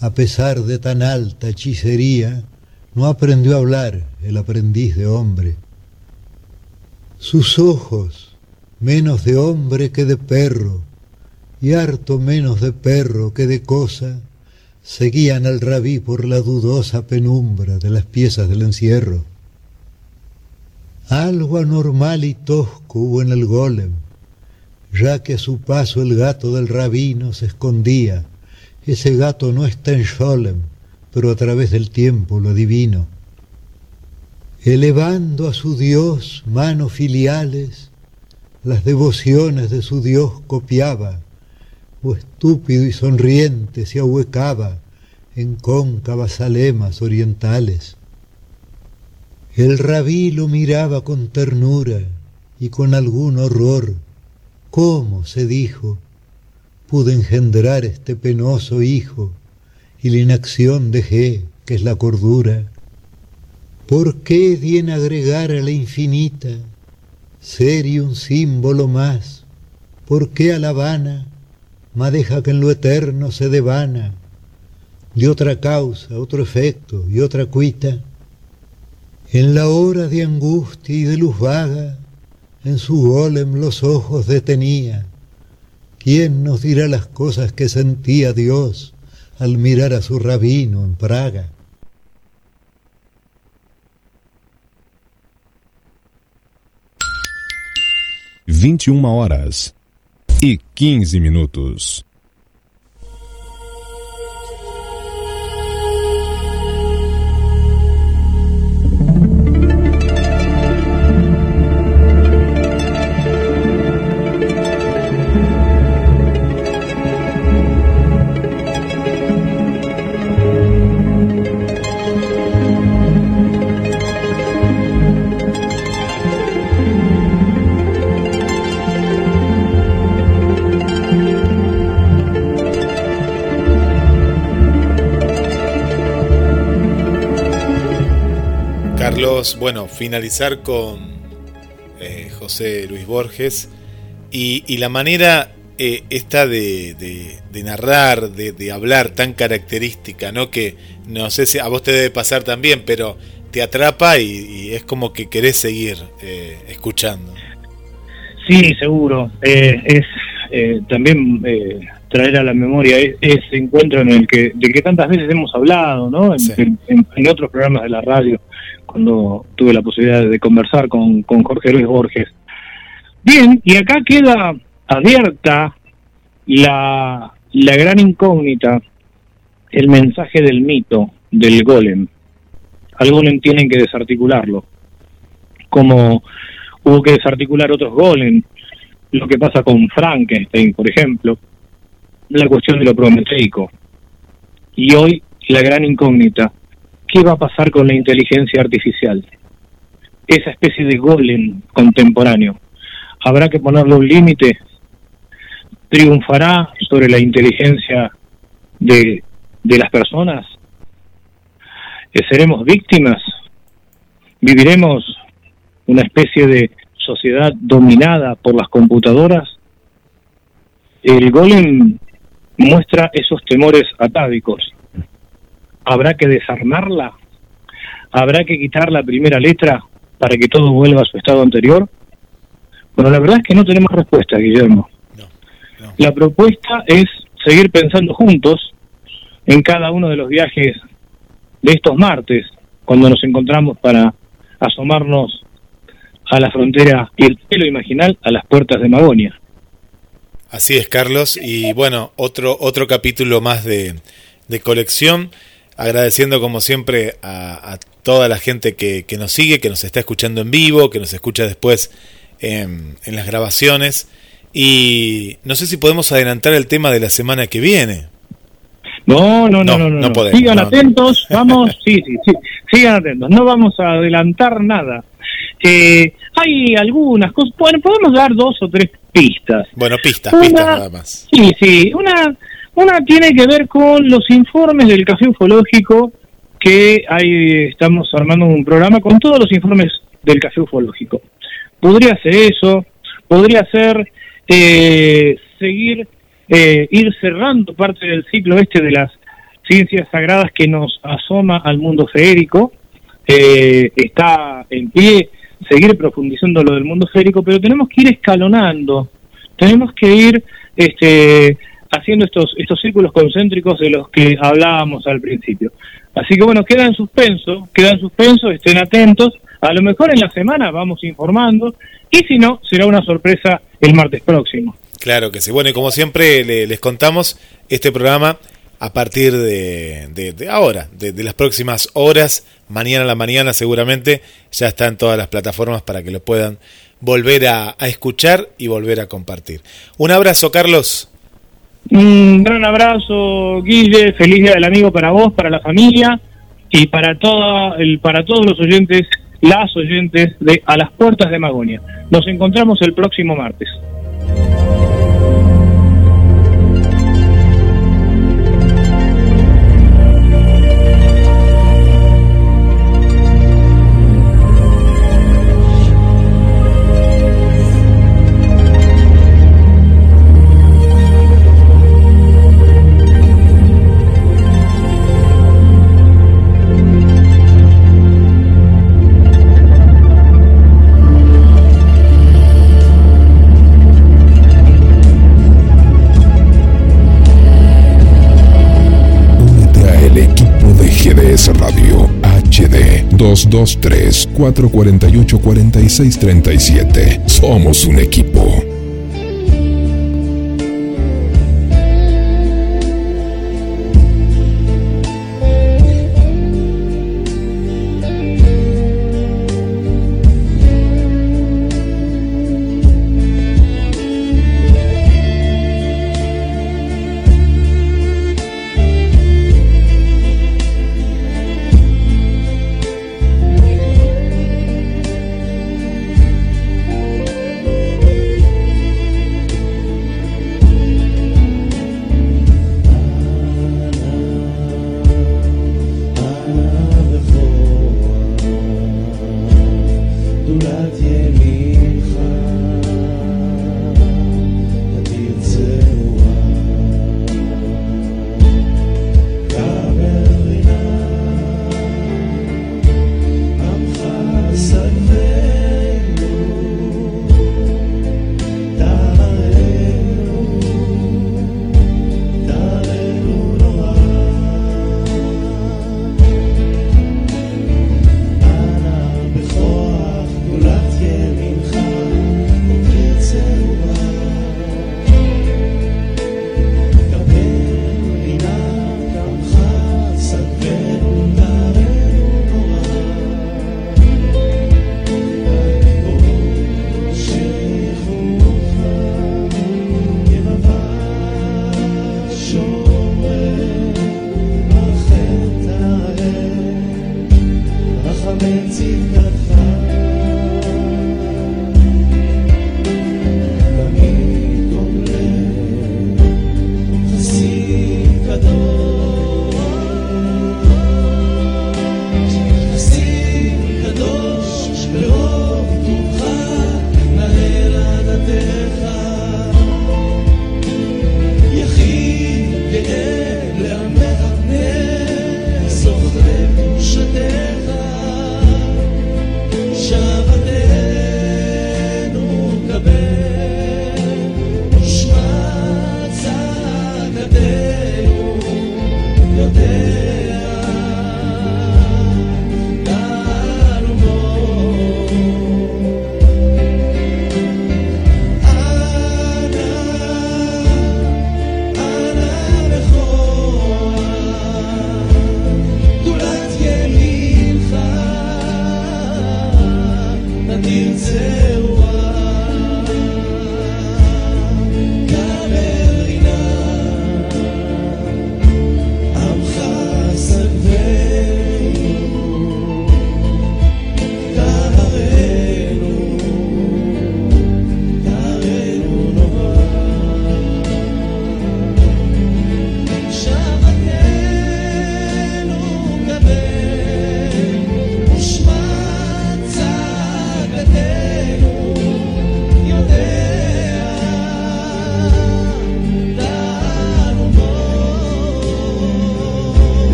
A pesar de tan alta hechicería, no aprendió a hablar el aprendiz de hombre. Sus ojos, menos de hombre que de perro, y harto menos de perro que de cosa, seguían al rabí por la dudosa penumbra de las piezas del encierro. Algo anormal y tosco hubo en el golem, ya que a su paso el gato del rabino se escondía. Ese gato no está en Sholem, pero a través del tiempo lo adivino. Elevando a su Dios manos filiales, las devociones de su Dios copiaba, o estúpido y sonriente se ahuecaba en cóncavas alemas orientales. El rabí lo miraba con ternura y con algún horror. ¿Cómo, se dijo, pude engendrar este penoso hijo y la inacción dejé, que es la cordura? ¿Por qué di en agregar a la infinita ser y un símbolo más? ¿Por qué a la vana deja que en lo eterno se devana de otra causa, otro efecto y otra cuita? En la hora de angustia y de luz vaga, en su golem los ojos detenía. ¿Quién nos dirá las cosas que sentía Dios al mirar a su rabino en Praga? Vinte horas e 15 minutos. Bueno, finalizar con eh, José Luis Borges y, la manera eh, esta de, narrar, de, hablar tan característica, ¿no? Que no sé si a vos te debe pasar también, pero te atrapa y, es como que querés seguir eh, escuchando. Sí, seguro. es también traer a la memoria ese encuentro en el que de que tantas veces hemos hablado, ¿no? en otros programas de la radio cuando tuve la posibilidad de conversar con, con Jorge Luis Borges. Bien, y acá queda abierta la, la gran incógnita, el mensaje del mito del golem. Al golem tienen que desarticularlo, como hubo que desarticular otros golem, lo que pasa con Frankenstein, por ejemplo, la cuestión de lo prometeico. Y hoy la gran incógnita, ¿qué va a pasar con la inteligencia artificial? Esa especie de golem contemporáneo. ¿Habrá que ponerle un límite? ¿Triunfará sobre la inteligencia de, las personas? ¿Seremos víctimas? ¿Viviremos una especie de sociedad dominada por las computadoras? El golem muestra esos temores atávicos. ¿Habrá que desarmarla? ¿Habrá que quitar la primera letra para que todo vuelva a su estado anterior? Bueno, la verdad es que no tenemos respuesta, Guillermo. La propuesta es seguir pensando juntos en cada uno de los viajes de estos martes, cuando nos encontramos para asomarnos a la frontera y el cielo imaginal a las puertas de Magonia. Así es, Carlos. Y bueno, otro, otro capítulo más de, de colección. Agradeciendo como siempre a, a toda la gente que, que, nos sigue, que nos está escuchando en vivo, que nos escucha después en, en las grabaciones. Y no sé si podemos adelantar el tema de la semana que viene. No, no, no, no, no. no podemos, sigan no, atentos, vamos, sí, sí, sí, sigan atentos. No vamos a adelantar nada. Eh, hay algunas cosas, bueno, podemos dar dos o tres pistas. Bueno, pistas, Una- pistas nada más. Sí, sí, una, una tiene que ver con los informes del Café Ufológico, que ahí estamos armando un programa con todos los informes del Café Ufológico. Podría ser eso, podría ser eh, seguir, eh, ir cerrando parte del ciclo este de las ciencias sagradas que nos asoma al mundo feérico. Eh, está en pie seguir profundizando lo del mundo férico, pero tenemos que ir escalonando, tenemos que ir este, haciendo estos, estos círculos concéntricos de los que hablábamos al principio. Así que bueno, queda en suspenso, queda en suspenso, estén atentos, a lo mejor en la semana vamos informando, y si no, será una sorpresa el martes próximo. Claro que sí. Bueno, y como siempre le- les contamos, este programa a partir de, ahora, de, las próximas horas, mañana a la mañana seguramente, ya está en todas las plataformas para que lo puedan volver a escuchar y volver a compartir. Un abrazo, Carlos. Un gran abrazo, Guille, feliz día del amigo para vos, para la familia y para toda todos los oyentes, las oyentes de A las Puertas de Magonia. Nos encontramos el próximo martes. 223-448-4637. Somos un equipo.